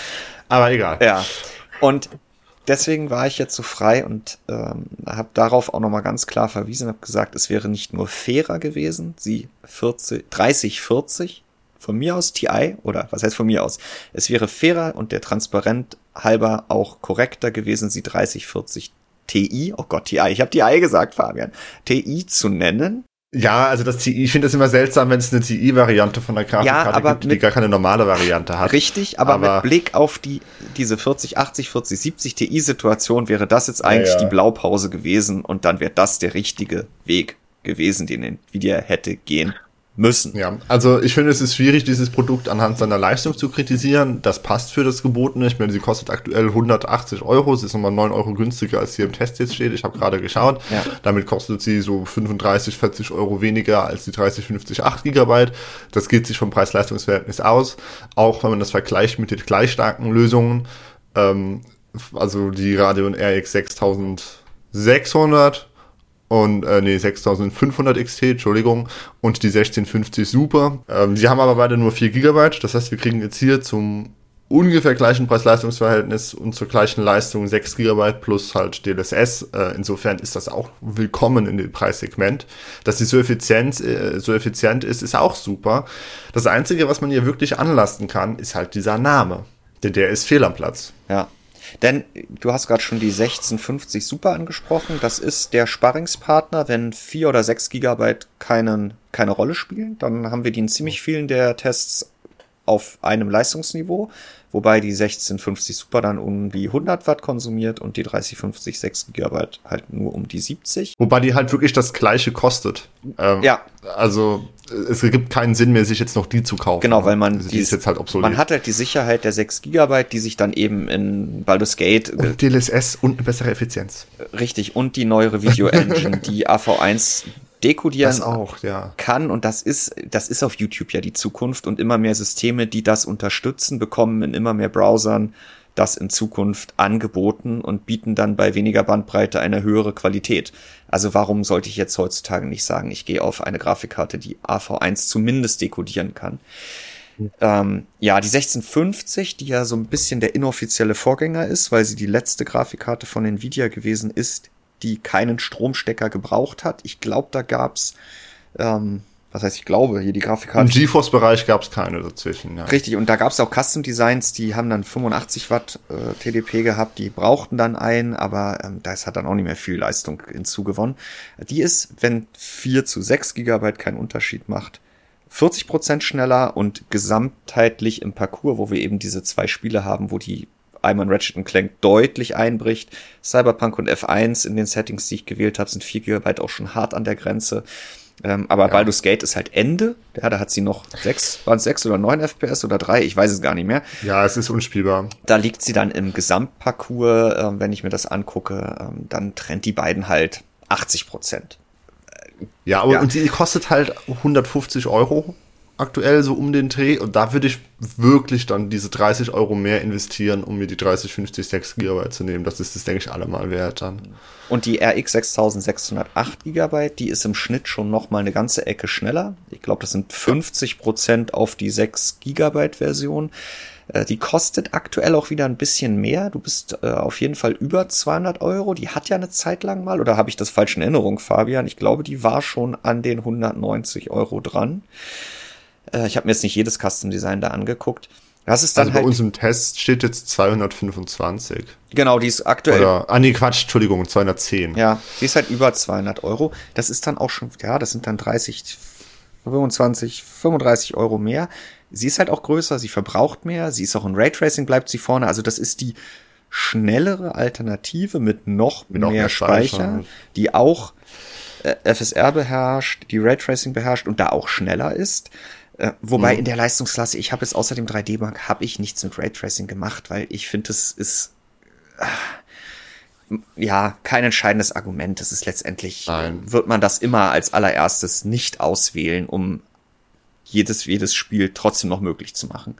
Aber egal. Ja. Und deswegen war ich jetzt so frei und ähm, habe darauf auch nochmal ganz klar verwiesen, habe gesagt, es wäre nicht nur fairer gewesen, sie 40, 30, 40 von mir aus TI oder was heißt von mir aus? Es wäre fairer und der transparent halber auch korrekter gewesen, sie 30, 40 TI, oh Gott, TI, ich habe TI gesagt, Fabian, TI zu nennen. Ja, also das TI, ich finde es immer seltsam, wenn es eine TI-Variante von der Grafikkarte Ja, gibt, die mit- gar keine normale Variante hat. Richtig, aber, Aber- mit Blick auf die, diese 40, 80, 40, 70 TI-Situation wäre das jetzt eigentlich ja. die Blaupause gewesen und dann wäre das der richtige Weg gewesen, den Nvidia hätte gehen müssen. Ja, also ich finde, es ist schwierig, dieses Produkt anhand seiner Leistung zu kritisieren. Das passt für das Gebotene. Ich meine, sie kostet aktuell 180 Euro. Sie ist nochmal 9 Euro günstiger, als hier im Test jetzt steht. Ich habe gerade geschaut. Ja. Damit kostet sie so 35, 40 Euro weniger als die 30, 50, 8 Gigabyte. Das geht sich vom Preis-Leistungs-Verhältnis aus. Auch wenn man das vergleicht mit den gleich starken Lösungen. Ähm, also die Radeon RX 6600 und äh, nee, 6500 XT, Entschuldigung, und die 1650 Super. Ähm, die haben aber beide nur 4 GB, das heißt, wir kriegen jetzt hier zum ungefähr gleichen Preis-Leistungs-Verhältnis und zur gleichen Leistung 6 GB plus halt DLSS. Äh, insofern ist das auch willkommen in dem Preissegment. Dass die so effizient, äh, so effizient ist, ist auch super. Das Einzige, was man hier wirklich anlasten kann, ist halt dieser Name. Denn der ist fehl am Platz. Ja. Denn du hast gerade schon die 1650 Super angesprochen. Das ist der Sparringspartner, wenn 4 oder 6 Gigabyte keinen, keine Rolle spielen. Dann haben wir die in ziemlich vielen der Tests auf einem Leistungsniveau, wobei die 1650 Super dann um die 100 Watt konsumiert und die 3050 6 Gigabyte halt nur um die 70. Wobei die halt wirklich das gleiche kostet. Ähm, Ja. Also es gibt keinen Sinn mehr, sich jetzt noch die zu kaufen. Genau, weil man Also die ist jetzt halt obsolet. Man hat halt die Sicherheit der 6 Gigabyte, die sich dann eben in Baldur's Gate äh, und DLSS und eine bessere Effizienz. richtig und die neuere Video Engine, die AV1 dekodieren auch, ja. kann und das ist das ist auf YouTube ja die Zukunft und immer mehr Systeme, die das unterstützen, bekommen in immer mehr Browsern das in Zukunft angeboten und bieten dann bei weniger Bandbreite eine höhere Qualität. Also warum sollte ich jetzt heutzutage nicht sagen, ich gehe auf eine Grafikkarte, die AV1 zumindest dekodieren kann? Ähm, ja, die 1650, die ja so ein bisschen der inoffizielle Vorgänger ist, weil sie die letzte Grafikkarte von Nvidia gewesen ist, die keinen Stromstecker gebraucht hat. Ich glaube, da gab's, ähm, was heißt ich glaube, hier die Im Grafikkarte. GeForce-Bereich gab es keine dazwischen. Ja. Richtig, und da gab's auch Custom Designs, die haben dann 85 Watt äh, TDP gehabt, die brauchten dann einen, aber ähm, das hat dann auch nicht mehr viel Leistung hinzugewonnen. Die ist, wenn 4 zu 6 Gigabyte keinen Unterschied macht, 40 Prozent schneller und gesamtheitlich im Parcours, wo wir eben diese zwei Spiele haben, wo die einmal Ratchet Clank deutlich einbricht. Cyberpunk und F1 in den Settings, die ich gewählt habe, sind 4 GB auch schon hart an der Grenze. Ähm, aber Baldur's Gate ist halt Ende. Ja, da hat sie noch sechs, waren es sechs oder neun FPS oder drei, ich weiß es gar nicht mehr. ja, es ist unspielbar. Da liegt sie dann im Gesamtparcours, ähm, wenn ich mir das angucke, ähm, dann trennt die beiden halt 80 Prozent. Ja, aber Ja. und die kostet halt 150 Euro aktuell so um den Dreh und da würde ich wirklich dann diese 30 Euro mehr investieren, um mir die 30, 50, 6 Gigabyte zu nehmen. Das ist das, denke ich, allemal wert dann. Und die RX 6608 GB, die ist im Schnitt schon noch mal eine ganze Ecke schneller. Ich glaube, das sind 50 Prozent auf die 6 GB Version. Äh, Die kostet aktuell auch wieder ein bisschen mehr. Du bist äh, auf jeden Fall über 200 Euro. Die hat ja eine Zeit lang mal, oder habe ich das falsch in Erinnerung, Fabian? Ich glaube, die war schon an den 190 Euro dran. Äh, ich habe mir jetzt nicht jedes Custom Design da angeguckt. Das ist dann Also bei halt, uns im Test steht jetzt 225. genau, die ist aktuell Oder, ah nee, Quatsch, Entschuldigung, 210. Ja, die ist halt über 200 Euro. Das ist dann auch schon, ja, das sind dann 30, 25, 35 Euro mehr. Sie ist halt auch größer, sie verbraucht mehr, sie ist auch in Raytracing, bleibt sie vorne. Also das ist die schnellere Alternative mit noch, Mit mehr, mehr Speicher, Speicher. die auch äh, FSR beherrscht, die Raytracing beherrscht und da auch schneller ist. Äh, wobei in der Leistungsklasse, ich habe jetzt außer dem 3D-Mark, habe ich nichts mit Raytracing gemacht, weil ich finde, es ist ja, kein entscheidendes Argument. Es ist letztendlich, Nein. wird man das immer als allererstes nicht auswählen, um jedes, jedes Spiel trotzdem noch möglich zu machen.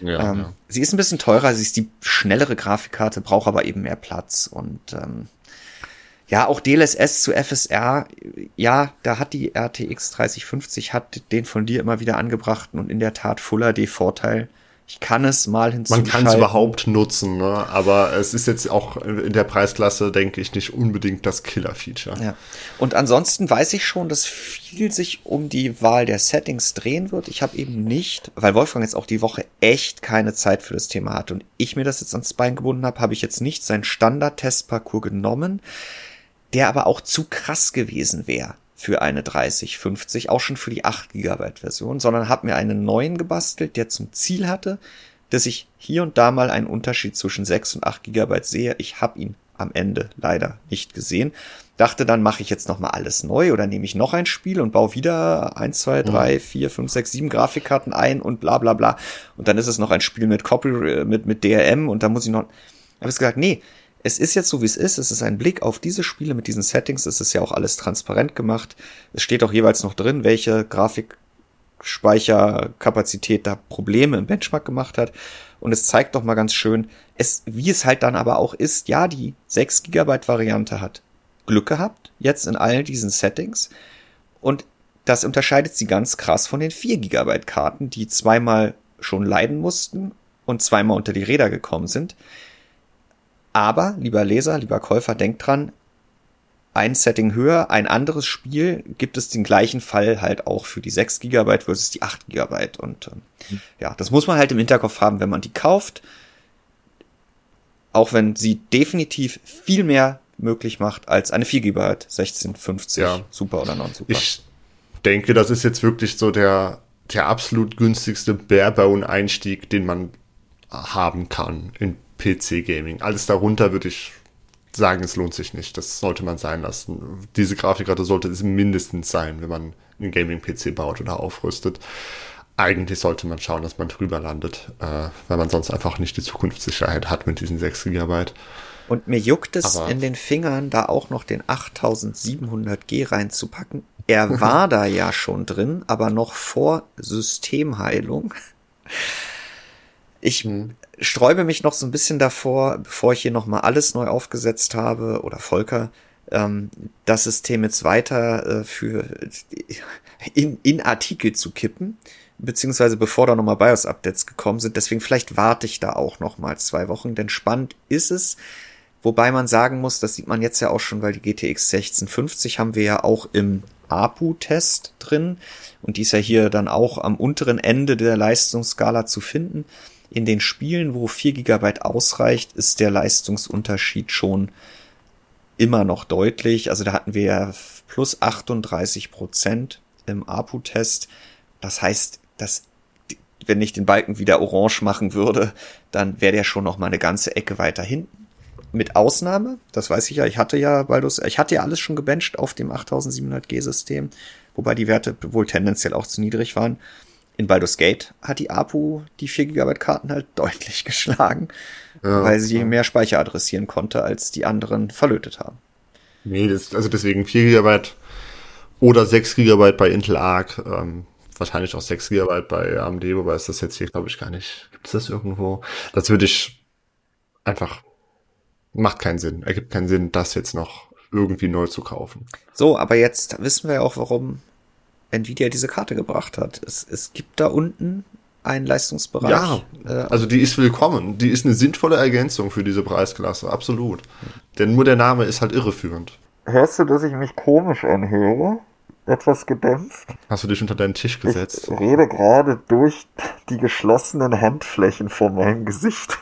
Ja, Ähm, ja. Sie ist ein bisschen teurer, sie ist die schnellere Grafikkarte, braucht aber eben mehr Platz und ähm, Ja, auch DLSS zu FSR, ja, da hat die RTX 3050, hat den von dir immer wieder angebrachten und in der Tat Full HD Vorteil. Ich kann es mal hinzuschalten. Man kann es überhaupt nutzen, ne? aber es ist jetzt auch in der Preisklasse, denke ich, nicht unbedingt das Killer-Feature. Ja. Und ansonsten weiß ich schon, dass viel sich um die Wahl der Settings drehen wird. Ich habe eben nicht, weil Wolfgang jetzt auch die Woche echt keine Zeit für das Thema hat und ich mir das jetzt ans Bein gebunden habe, habe ich jetzt nicht seinen Standard-Testparcours genommen, der aber auch zu krass gewesen wäre für eine 3050, auch schon für die 8 GB Version, sondern habe mir einen neuen gebastelt, der zum Ziel hatte, dass ich hier und da mal einen Unterschied zwischen 6 und 8 GB sehe. Ich habe ihn am Ende leider nicht gesehen. Dachte dann, mache ich jetzt nochmal alles neu oder nehme ich noch ein Spiel und baue wieder 1, 2, 3, 4, 5, 6, 7 Grafikkarten ein und bla bla bla. Und dann ist es noch ein Spiel mit Copy, mit, mit DRM und da muss ich noch. Habe ich gesagt, nee, es ist jetzt so, wie es ist. Es ist ein Blick auf diese Spiele mit diesen Settings. Es ist ja auch alles transparent gemacht. Es steht auch jeweils noch drin, welche Grafikspeicherkapazität da Probleme im Benchmark gemacht hat. Und es zeigt doch mal ganz schön, es, wie es halt dann aber auch ist. Ja, die 6 GB Variante hat Glück gehabt, jetzt in all diesen Settings. Und das unterscheidet sie ganz krass von den 4 GB Karten, die zweimal schon leiden mussten und zweimal unter die Räder gekommen sind. Aber, lieber Leser, lieber Käufer, denkt dran, ein Setting höher, ein anderes Spiel gibt es den gleichen Fall halt auch für die 6 GB versus die 8 GB. Und ähm, ja, das muss man halt im Hinterkopf haben, wenn man die kauft. Auch wenn sie definitiv viel mehr möglich macht als eine 4 GB 1650 ja. Super oder Non-Super. Ich denke, das ist jetzt wirklich so der, der absolut günstigste Barebone-Einstieg, den man haben kann in PC-Gaming. Alles darunter würde ich sagen, es lohnt sich nicht. Das sollte man sein lassen. Diese Grafikkarte sollte es mindestens sein, wenn man einen Gaming-PC baut oder aufrüstet. Eigentlich sollte man schauen, dass man drüber landet, äh, weil man sonst einfach nicht die Zukunftssicherheit hat mit diesen 6 GB. Und mir juckt es Aber in den Fingern, da auch noch den 8700G reinzupacken. Er war da ja schon drin, aber noch vor Systemheilung. Ich hm sträube mich noch so ein bisschen davor, bevor ich hier nochmal alles neu aufgesetzt habe, oder Volker, ähm, das System jetzt weiter äh, für in, in Artikel zu kippen, beziehungsweise bevor da nochmal BIOS-Updates gekommen sind. Deswegen vielleicht warte ich da auch nochmal zwei Wochen, denn spannend ist es. Wobei man sagen muss, das sieht man jetzt ja auch schon, weil die GTX 1650 haben wir ja auch im APU-Test drin und die ist ja hier dann auch am unteren Ende der Leistungsskala zu finden. In den Spielen, wo 4 GB ausreicht, ist der Leistungsunterschied schon immer noch deutlich. Also da hatten wir plus 38 Prozent im APU-Test. Das heißt, dass wenn ich den Balken wieder orange machen würde, dann wäre der schon noch mal eine ganze Ecke weiter hinten. Mit Ausnahme, das weiß ich ja, ich hatte ja Baldus, ich hatte ja alles schon gebencht auf dem 8700G System, wobei die Werte wohl tendenziell auch zu niedrig waren in Baldur's Gate hat die APU die 4 GB Karten halt deutlich geschlagen, ja, weil sie ja. mehr Speicher adressieren konnte, als die anderen verlötet haben. Nee, das, also deswegen 4 GB oder 6 GB bei Intel Arc, ähm, wahrscheinlich auch 6 GB bei AMD, wobei ist das jetzt hier, glaube ich, gar nicht. Gibt es das irgendwo? Das würde ich einfach, macht keinen Sinn. Ergibt keinen Sinn, das jetzt noch irgendwie neu zu kaufen. So, aber jetzt wissen wir ja auch, warum Nvidia diese Karte gebracht hat. Es, es gibt da unten einen Leistungsbereich. Ja, äh, also die ist willkommen. Die ist eine sinnvolle Ergänzung für diese Preisklasse, absolut. Denn nur der Name ist halt irreführend. Hörst du, dass ich mich komisch anhöre? Etwas gedämpft? Hast du dich unter deinen Tisch gesetzt? Ich rede gerade durch die geschlossenen Handflächen vor meinem Gesicht.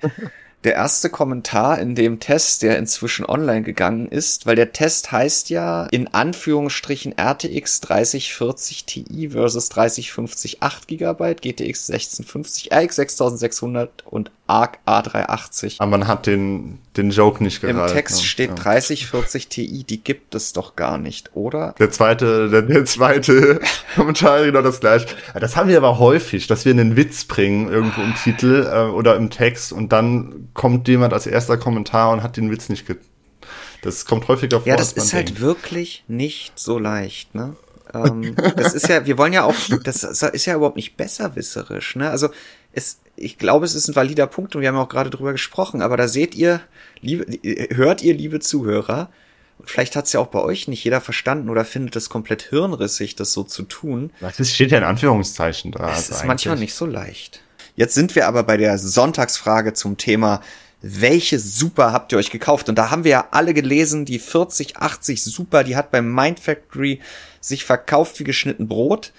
der erste Kommentar in dem Test, der inzwischen online gegangen ist, weil der Test heißt ja in Anführungsstrichen RTX 3040 Ti versus 3050 8 GB, GTX 1650, RX 6600 und ARC A380. Aber man hat den, den Joke nicht gehalten. Im Text ne? steht ja. 3040 Ti, die gibt es doch gar nicht, oder? Der zweite, der, der zweite Kommentar genau das gleiche. Das haben wir aber häufig, dass wir einen Witz bringen irgendwo im Titel äh, oder im Text und dann kommt jemand als erster Kommentar und hat den Witz nicht ge Das kommt häufiger vor. Ja, das ist halt denkt. wirklich nicht so leicht, ne? ähm, das ist ja, wir wollen ja auch, das ist ja überhaupt nicht besserwisserisch, ne? Also es, ich glaube, es ist ein valider Punkt und wir haben auch gerade drüber gesprochen, aber da seht ihr, liebe, hört ihr, liebe Zuhörer, und vielleicht hat es ja auch bei euch nicht jeder verstanden oder findet es komplett hirnrissig, das so zu tun. Das steht ja in Anführungszeichen da. Es also ist eigentlich. manchmal nicht so leicht. Jetzt sind wir aber bei der Sonntagsfrage zum Thema welche Super habt ihr euch gekauft? Und da haben wir ja alle gelesen, die 4080 Super, die hat beim Mind Factory sich verkauft wie geschnitten Brot.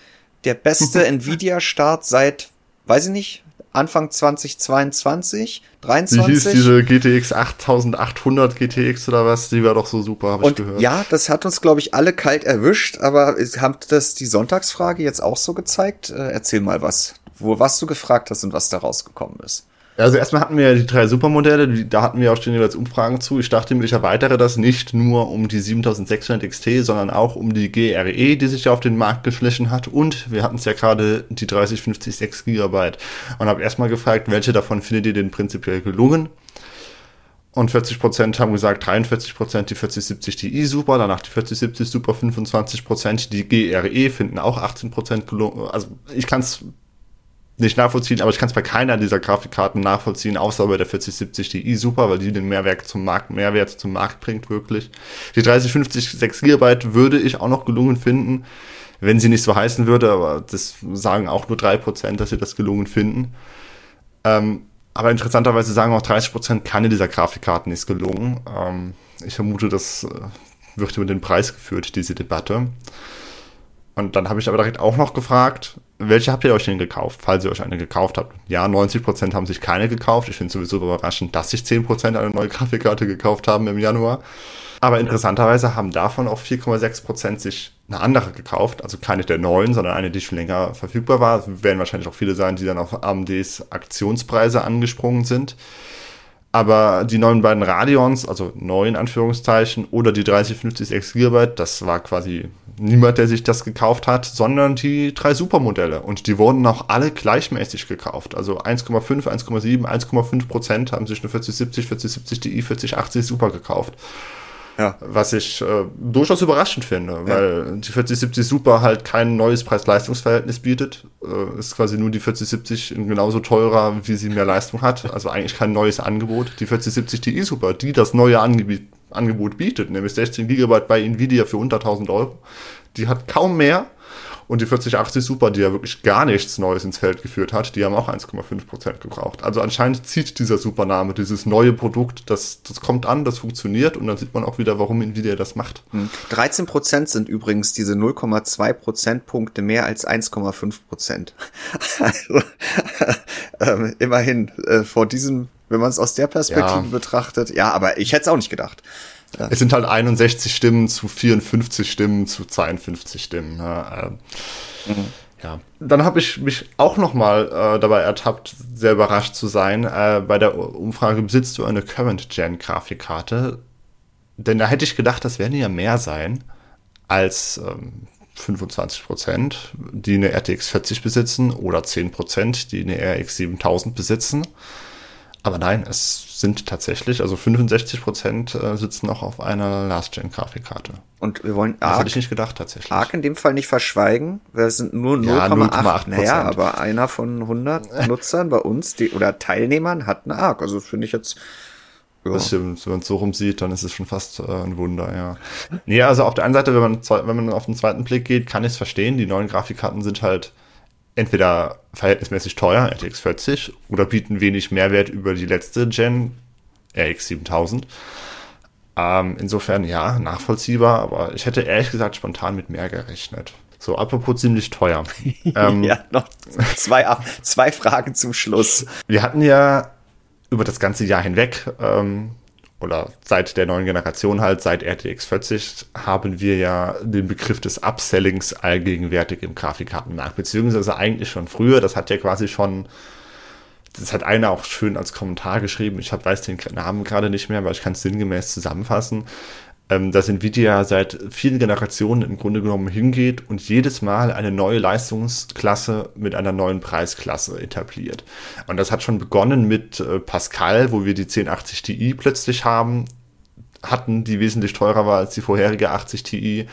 Der beste Nvidia-Start seit, weiß ich nicht, Anfang 2022, 23. Wie hieß diese GTX 8800 GTX oder was? Die war doch so super, habe ich gehört. Ja, das hat uns, glaube ich, alle kalt erwischt, aber habt das die Sonntagsfrage jetzt auch so gezeigt? Äh, erzähl mal was, wo was du gefragt hast und was da rausgekommen ist. Also erstmal hatten wir ja die drei Supermodelle, da hatten wir auch schon jeweils Umfragen zu. Ich dachte mir, ich erweitere das nicht nur um die 7600 XT, sondern auch um die GRE, die sich ja auf den Markt geschlichen hat. Und wir hatten es ja gerade die 3050 6 GB. Und habe erstmal gefragt, welche davon findet ihr denn prinzipiell gelungen? Und 40% haben gesagt 43% die 4070 Ti super, danach die 4070 super 25%, die GRE finden auch 18% gelungen. Also ich kann es nicht nachvollziehen, aber ich kann es bei keiner dieser Grafikkarten nachvollziehen, außer bei der 4070 Ti super, weil die den Mehrwert zum Markt, Mehrwert zum Markt bringt, wirklich. Die 3050 6 GB würde ich auch noch gelungen finden, wenn sie nicht so heißen würde, aber das sagen auch nur 3%, dass sie das gelungen finden. Ähm, aber interessanterweise sagen auch 30% keine dieser Grafikkarten ist gelungen. Ähm, ich vermute, das äh, wird über den Preis geführt, diese Debatte. Und dann habe ich aber direkt auch noch gefragt, welche habt ihr euch denn gekauft, falls ihr euch eine gekauft habt? Ja, 90% haben sich keine gekauft. Ich finde es sowieso überraschend, dass sich 10% eine neue Grafikkarte gekauft haben im Januar. Aber interessanterweise haben davon auch 4,6% sich eine andere gekauft. Also keine der neuen, sondern eine, die schon länger verfügbar war. Es werden wahrscheinlich auch viele sein, die dann auf AMDs Aktionspreise angesprungen sind. Aber die neuen beiden Radeons, also neuen Anführungszeichen, oder die 3050 6 GB, das war quasi niemand, der sich das gekauft hat, sondern die drei Supermodelle. Und die wurden auch alle gleichmäßig gekauft. Also 1,5, 1,7, 1,5 Prozent haben sich eine 4070, 4070 Ti, 4080 Super gekauft. Ja. Was ich äh, durchaus überraschend finde, ja. weil die 4070 Super halt kein neues Preis-Leistungs-Verhältnis bietet. Äh, ist quasi nur die 4070 genauso teurer, wie sie mehr Leistung hat. Also eigentlich kein neues Angebot. Die 4070 Ti Super, die das neue Angebot Angebot bietet, nämlich 16 GB bei Nvidia für unter 1000 Euro. Die hat kaum mehr. Und die 4080 Super, die ja wirklich gar nichts Neues ins Feld geführt hat, die haben auch 1,5% gebraucht. Also anscheinend zieht dieser Supername, dieses neue Produkt, das, das kommt an, das funktioniert und dann sieht man auch wieder, warum Nvidia das macht. 13% hm. sind übrigens diese 0,2 Prozentpunkte mehr als 1,5%. also äh, immerhin äh, vor diesem wenn man es aus der Perspektive ja. betrachtet. Ja, aber ich hätte es auch nicht gedacht. Ja. Es sind halt 61 Stimmen zu 54 Stimmen zu 52 Stimmen. Ne? Mhm. Ja. Dann habe ich mich auch noch mal äh, dabei ertappt, sehr überrascht zu sein. Äh, bei der Umfrage besitzt du eine Current-Gen-Grafikkarte? Denn da hätte ich gedacht, das werden ja mehr sein als ähm, 25 Prozent, die eine RTX 40 besitzen oder 10 Prozent, die eine RX 7000 besitzen. Aber nein, es sind tatsächlich, also 65 Prozent äh, sitzen noch auf einer Last-Gen-Grafikkarte. Und wir wollen Arc, das hätte ich nicht gedacht tatsächlich. Arc in dem Fall nicht verschweigen, es sind nur 0,8. Ja, naja, aber einer von 100 Nutzern bei uns die, oder Teilnehmern hat eine Arc. Also finde ich jetzt ja. Das stimmt, wenn man es so rum sieht, dann ist es schon fast äh, ein Wunder, ja. Nee, also auf der einen Seite, wenn man, wenn man auf den zweiten Blick geht, kann ich es verstehen. Die neuen Grafikkarten sind halt entweder verhältnismäßig teuer, RTX 40, oder bieten wenig Mehrwert über die letzte Gen, RX 7000. Ähm, insofern ja, nachvollziehbar, aber ich hätte ehrlich gesagt spontan mit mehr gerechnet. So, apropos ziemlich teuer. ähm, ja, noch zwei, zwei Fragen zum Schluss. Wir hatten ja über das ganze Jahr hinweg ähm, oder seit der neuen Generation halt, seit RTX 40, haben wir ja den Begriff des Upsellings allgegenwärtig im Grafikkartenmarkt, beziehungsweise eigentlich schon früher, das hat ja quasi schon, das hat einer auch schön als Kommentar geschrieben, ich hab, weiß den Namen gerade nicht mehr, aber ich kann es sinngemäß zusammenfassen, ähm, dass Nvidia seit vielen Generationen im Grunde genommen hingeht und jedes Mal eine neue Leistungsklasse mit einer neuen Preisklasse etabliert. Und das hat schon begonnen mit äh, Pascal, wo wir die 1080 Ti plötzlich haben, hatten, die wesentlich teurer war als die vorherige 80 Ti.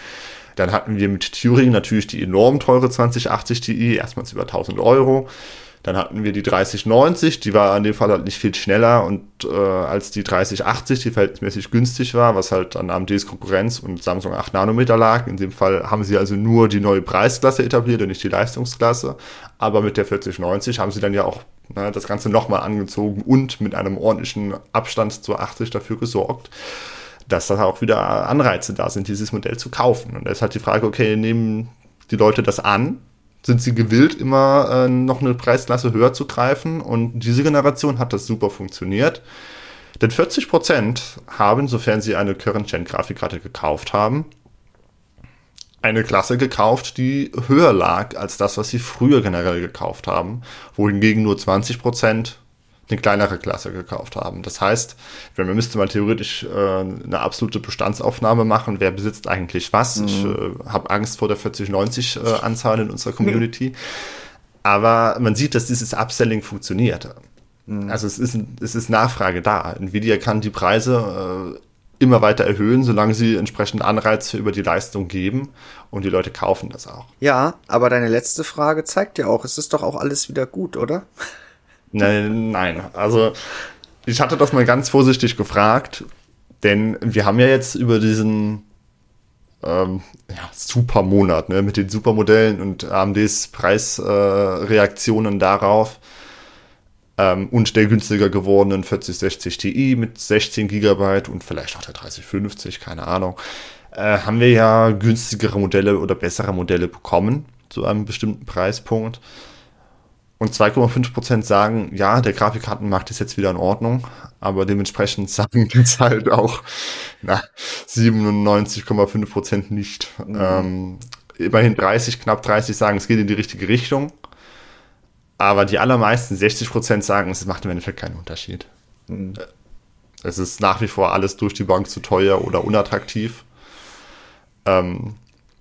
Dann hatten wir mit Thüringen natürlich die enorm teure 2080 Ti, erstmals über 1000 Euro. Dann hatten wir die 3090, die war in dem Fall halt nicht viel schneller und äh, als die 3080, die verhältnismäßig günstig war, was halt an AMDs Konkurrenz und Samsung 8 Nanometer lag. In dem Fall haben sie also nur die neue Preisklasse etabliert und nicht die Leistungsklasse. Aber mit der 4090 haben sie dann ja auch ne, das Ganze nochmal angezogen und mit einem ordentlichen Abstand zur 80 dafür gesorgt dass da auch wieder Anreize da sind, dieses Modell zu kaufen. Und da ist halt die Frage, okay, nehmen die Leute das an sind sie gewillt, immer äh, noch eine Preisklasse höher zu greifen. Und diese Generation hat das super funktioniert. Denn 40% haben, sofern sie eine Current-Gen-Grafikkarte gekauft haben, eine Klasse gekauft, die höher lag als das, was sie früher generell gekauft haben, wohingegen nur 20% eine kleinere Klasse gekauft haben. Das heißt, wenn man müsste mal theoretisch äh, eine absolute Bestandsaufnahme machen, wer besitzt eigentlich was. Mhm. Ich äh, habe Angst vor der 4090 äh, Anzahl in unserer Community. Mhm. Aber man sieht, dass dieses Upselling funktioniert. Mhm. Also es ist, es ist Nachfrage da. Nvidia kann die Preise äh, immer weiter erhöhen, solange sie entsprechend Anreize über die Leistung geben und die Leute kaufen das auch. Ja, aber deine letzte Frage zeigt ja auch, es ist doch auch alles wieder gut, oder? Nein, nein. Also ich hatte das mal ganz vorsichtig gefragt, denn wir haben ja jetzt über diesen ähm, ja, Supermonat ne, mit den Supermodellen und AMDs Preisreaktionen äh, darauf ähm, und der günstiger gewordenen 4060 Ti mit 16 GB und vielleicht auch der 3050, keine Ahnung, äh, haben wir ja günstigere Modelle oder bessere Modelle bekommen zu einem bestimmten Preispunkt. Und 2,5% sagen, ja, der Grafikkartenmarkt ist jetzt wieder in Ordnung, aber dementsprechend sagen jetzt halt auch na, 97,5% nicht. Mhm. Ähm, immerhin 30, knapp 30 sagen, es geht in die richtige Richtung. Aber die allermeisten, 60% sagen, es macht im Endeffekt keinen Unterschied. Mhm. Es ist nach wie vor alles durch die Bank zu teuer oder unattraktiv. Ähm,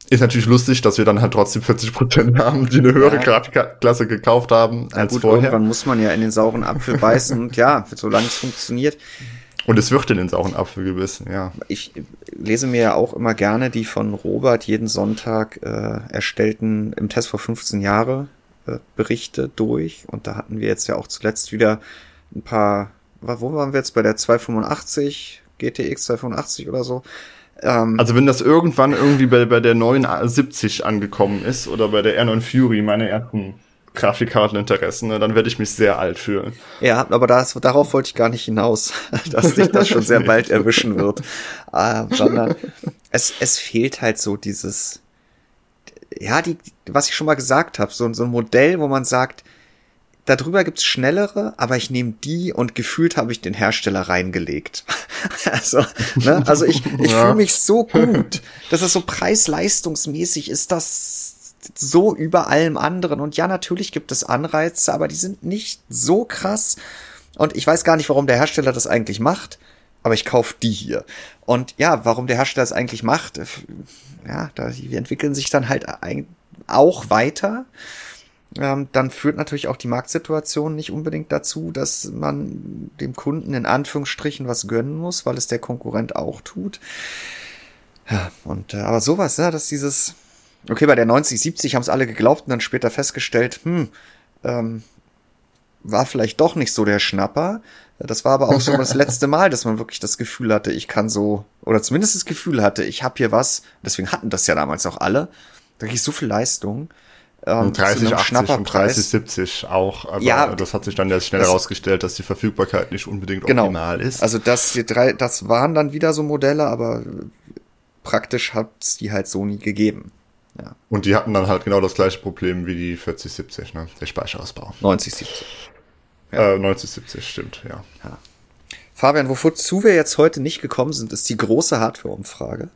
ist natürlich lustig, dass wir dann halt trotzdem 40 Prozent haben, die eine höhere ja. Grafikklasse gekauft haben als gut, vorher. Irgendwann muss man ja in den sauren Apfel beißen und ja, solange es funktioniert. Und es wird in den sauren Apfel gebissen, ja. Ich lese mir ja auch immer gerne die von Robert jeden Sonntag äh, erstellten im Test vor 15 Jahre äh, Berichte durch. Und da hatten wir jetzt ja auch zuletzt wieder ein paar, wo waren wir jetzt bei der 285, GTX 285 oder so? Ähm, also wenn das irgendwann irgendwie bei, bei der 970 angekommen ist oder bei der R9 Fury, meine ersten Grafikkarteninteressen, ne, dann werde ich mich sehr alt fühlen. Ja, aber das, darauf wollte ich gar nicht hinaus, dass dich das schon sehr bald erwischen wird. Äh, sondern es, es fehlt halt so dieses, ja, die, was ich schon mal gesagt habe, so, so ein Modell, wo man sagt, Darüber gibt's schnellere, aber ich nehme die und gefühlt habe ich den Hersteller reingelegt. also, ne? also ich, ich ja. fühle mich so gut. dass es so preis-leistungsmäßig ist das so über allem anderen. Und ja, natürlich gibt es Anreize, aber die sind nicht so krass. Und ich weiß gar nicht, warum der Hersteller das eigentlich macht, aber ich kaufe die hier. Und ja, warum der Hersteller das eigentlich macht, ja, da, die entwickeln sich dann halt auch weiter ähm, dann führt natürlich auch die Marktsituation nicht unbedingt dazu, dass man dem Kunden in Anführungsstrichen was gönnen muss, weil es der Konkurrent auch tut. Ja, und äh, aber sowas, ja, dass dieses, okay, bei der 9070 haben es alle geglaubt und dann später festgestellt, hm, ähm, war vielleicht doch nicht so der Schnapper. Das war aber auch so das letzte Mal, dass man wirklich das Gefühl hatte, ich kann so, oder zumindest das Gefühl hatte, ich habe hier was, deswegen hatten das ja damals auch alle, da krieg ich so viel Leistung ähm, 30, 80 und 30, 70 auch. Aber ja, das hat sich dann ja schnell herausgestellt, dass die Verfügbarkeit nicht unbedingt genau. optimal ist. Also das, die drei, das waren dann wieder so Modelle, aber praktisch hat's die halt so nie gegeben. Ja. Und die hatten dann halt genau das gleiche Problem wie die 4070, ne? Der Speicherausbau. 9070. Ja. Äh, 9070, stimmt, ja. ja. Fabian, wozu wir jetzt heute nicht gekommen sind, ist die große Hardware-Umfrage.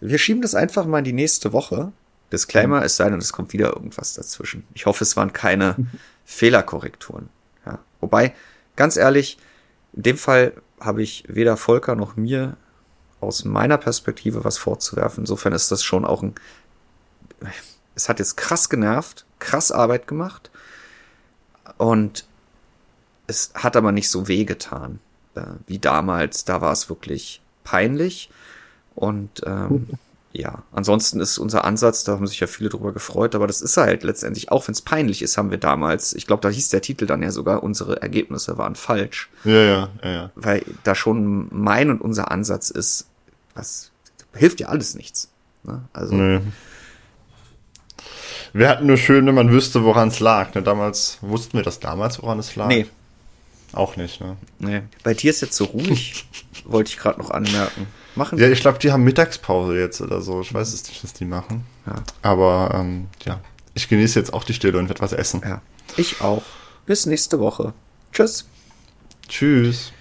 Wir schieben das einfach mal in die nächste Woche. Disclaimer, es sei denn, es kommt wieder irgendwas dazwischen. Ich hoffe, es waren keine Fehlerkorrekturen. Ja. Wobei, ganz ehrlich, in dem Fall habe ich weder Volker noch mir aus meiner Perspektive was vorzuwerfen. Insofern ist das schon auch ein. Es hat jetzt krass genervt, krass Arbeit gemacht und es hat aber nicht so wehgetan äh, wie damals. Da war es wirklich peinlich und ähm, ja, ansonsten ist unser Ansatz, da haben sich ja viele drüber gefreut, aber das ist halt letztendlich, auch wenn es peinlich ist, haben wir damals, ich glaube, da hieß der Titel dann ja sogar, unsere Ergebnisse waren falsch. Ja, ja, ja, ja. Weil da schon mein und unser Ansatz ist, was hilft ja alles nichts. Ne? Also. Nee. Wir hatten nur schön, wenn man wüsste, woran es lag. Ne? Damals, wussten wir das damals, woran es lag? Nee. Auch nicht, ne? Nee. Bei dir ist jetzt so ruhig, wollte ich gerade noch anmerken. Machen Ja, ich glaube, die haben Mittagspause jetzt oder so. Ich weiß es nicht, was die machen. Ja. Aber ähm, ja, ich genieße jetzt auch die Stille und werde was essen. Ja, ich auch. Bis nächste Woche. Tschüss. Tschüss.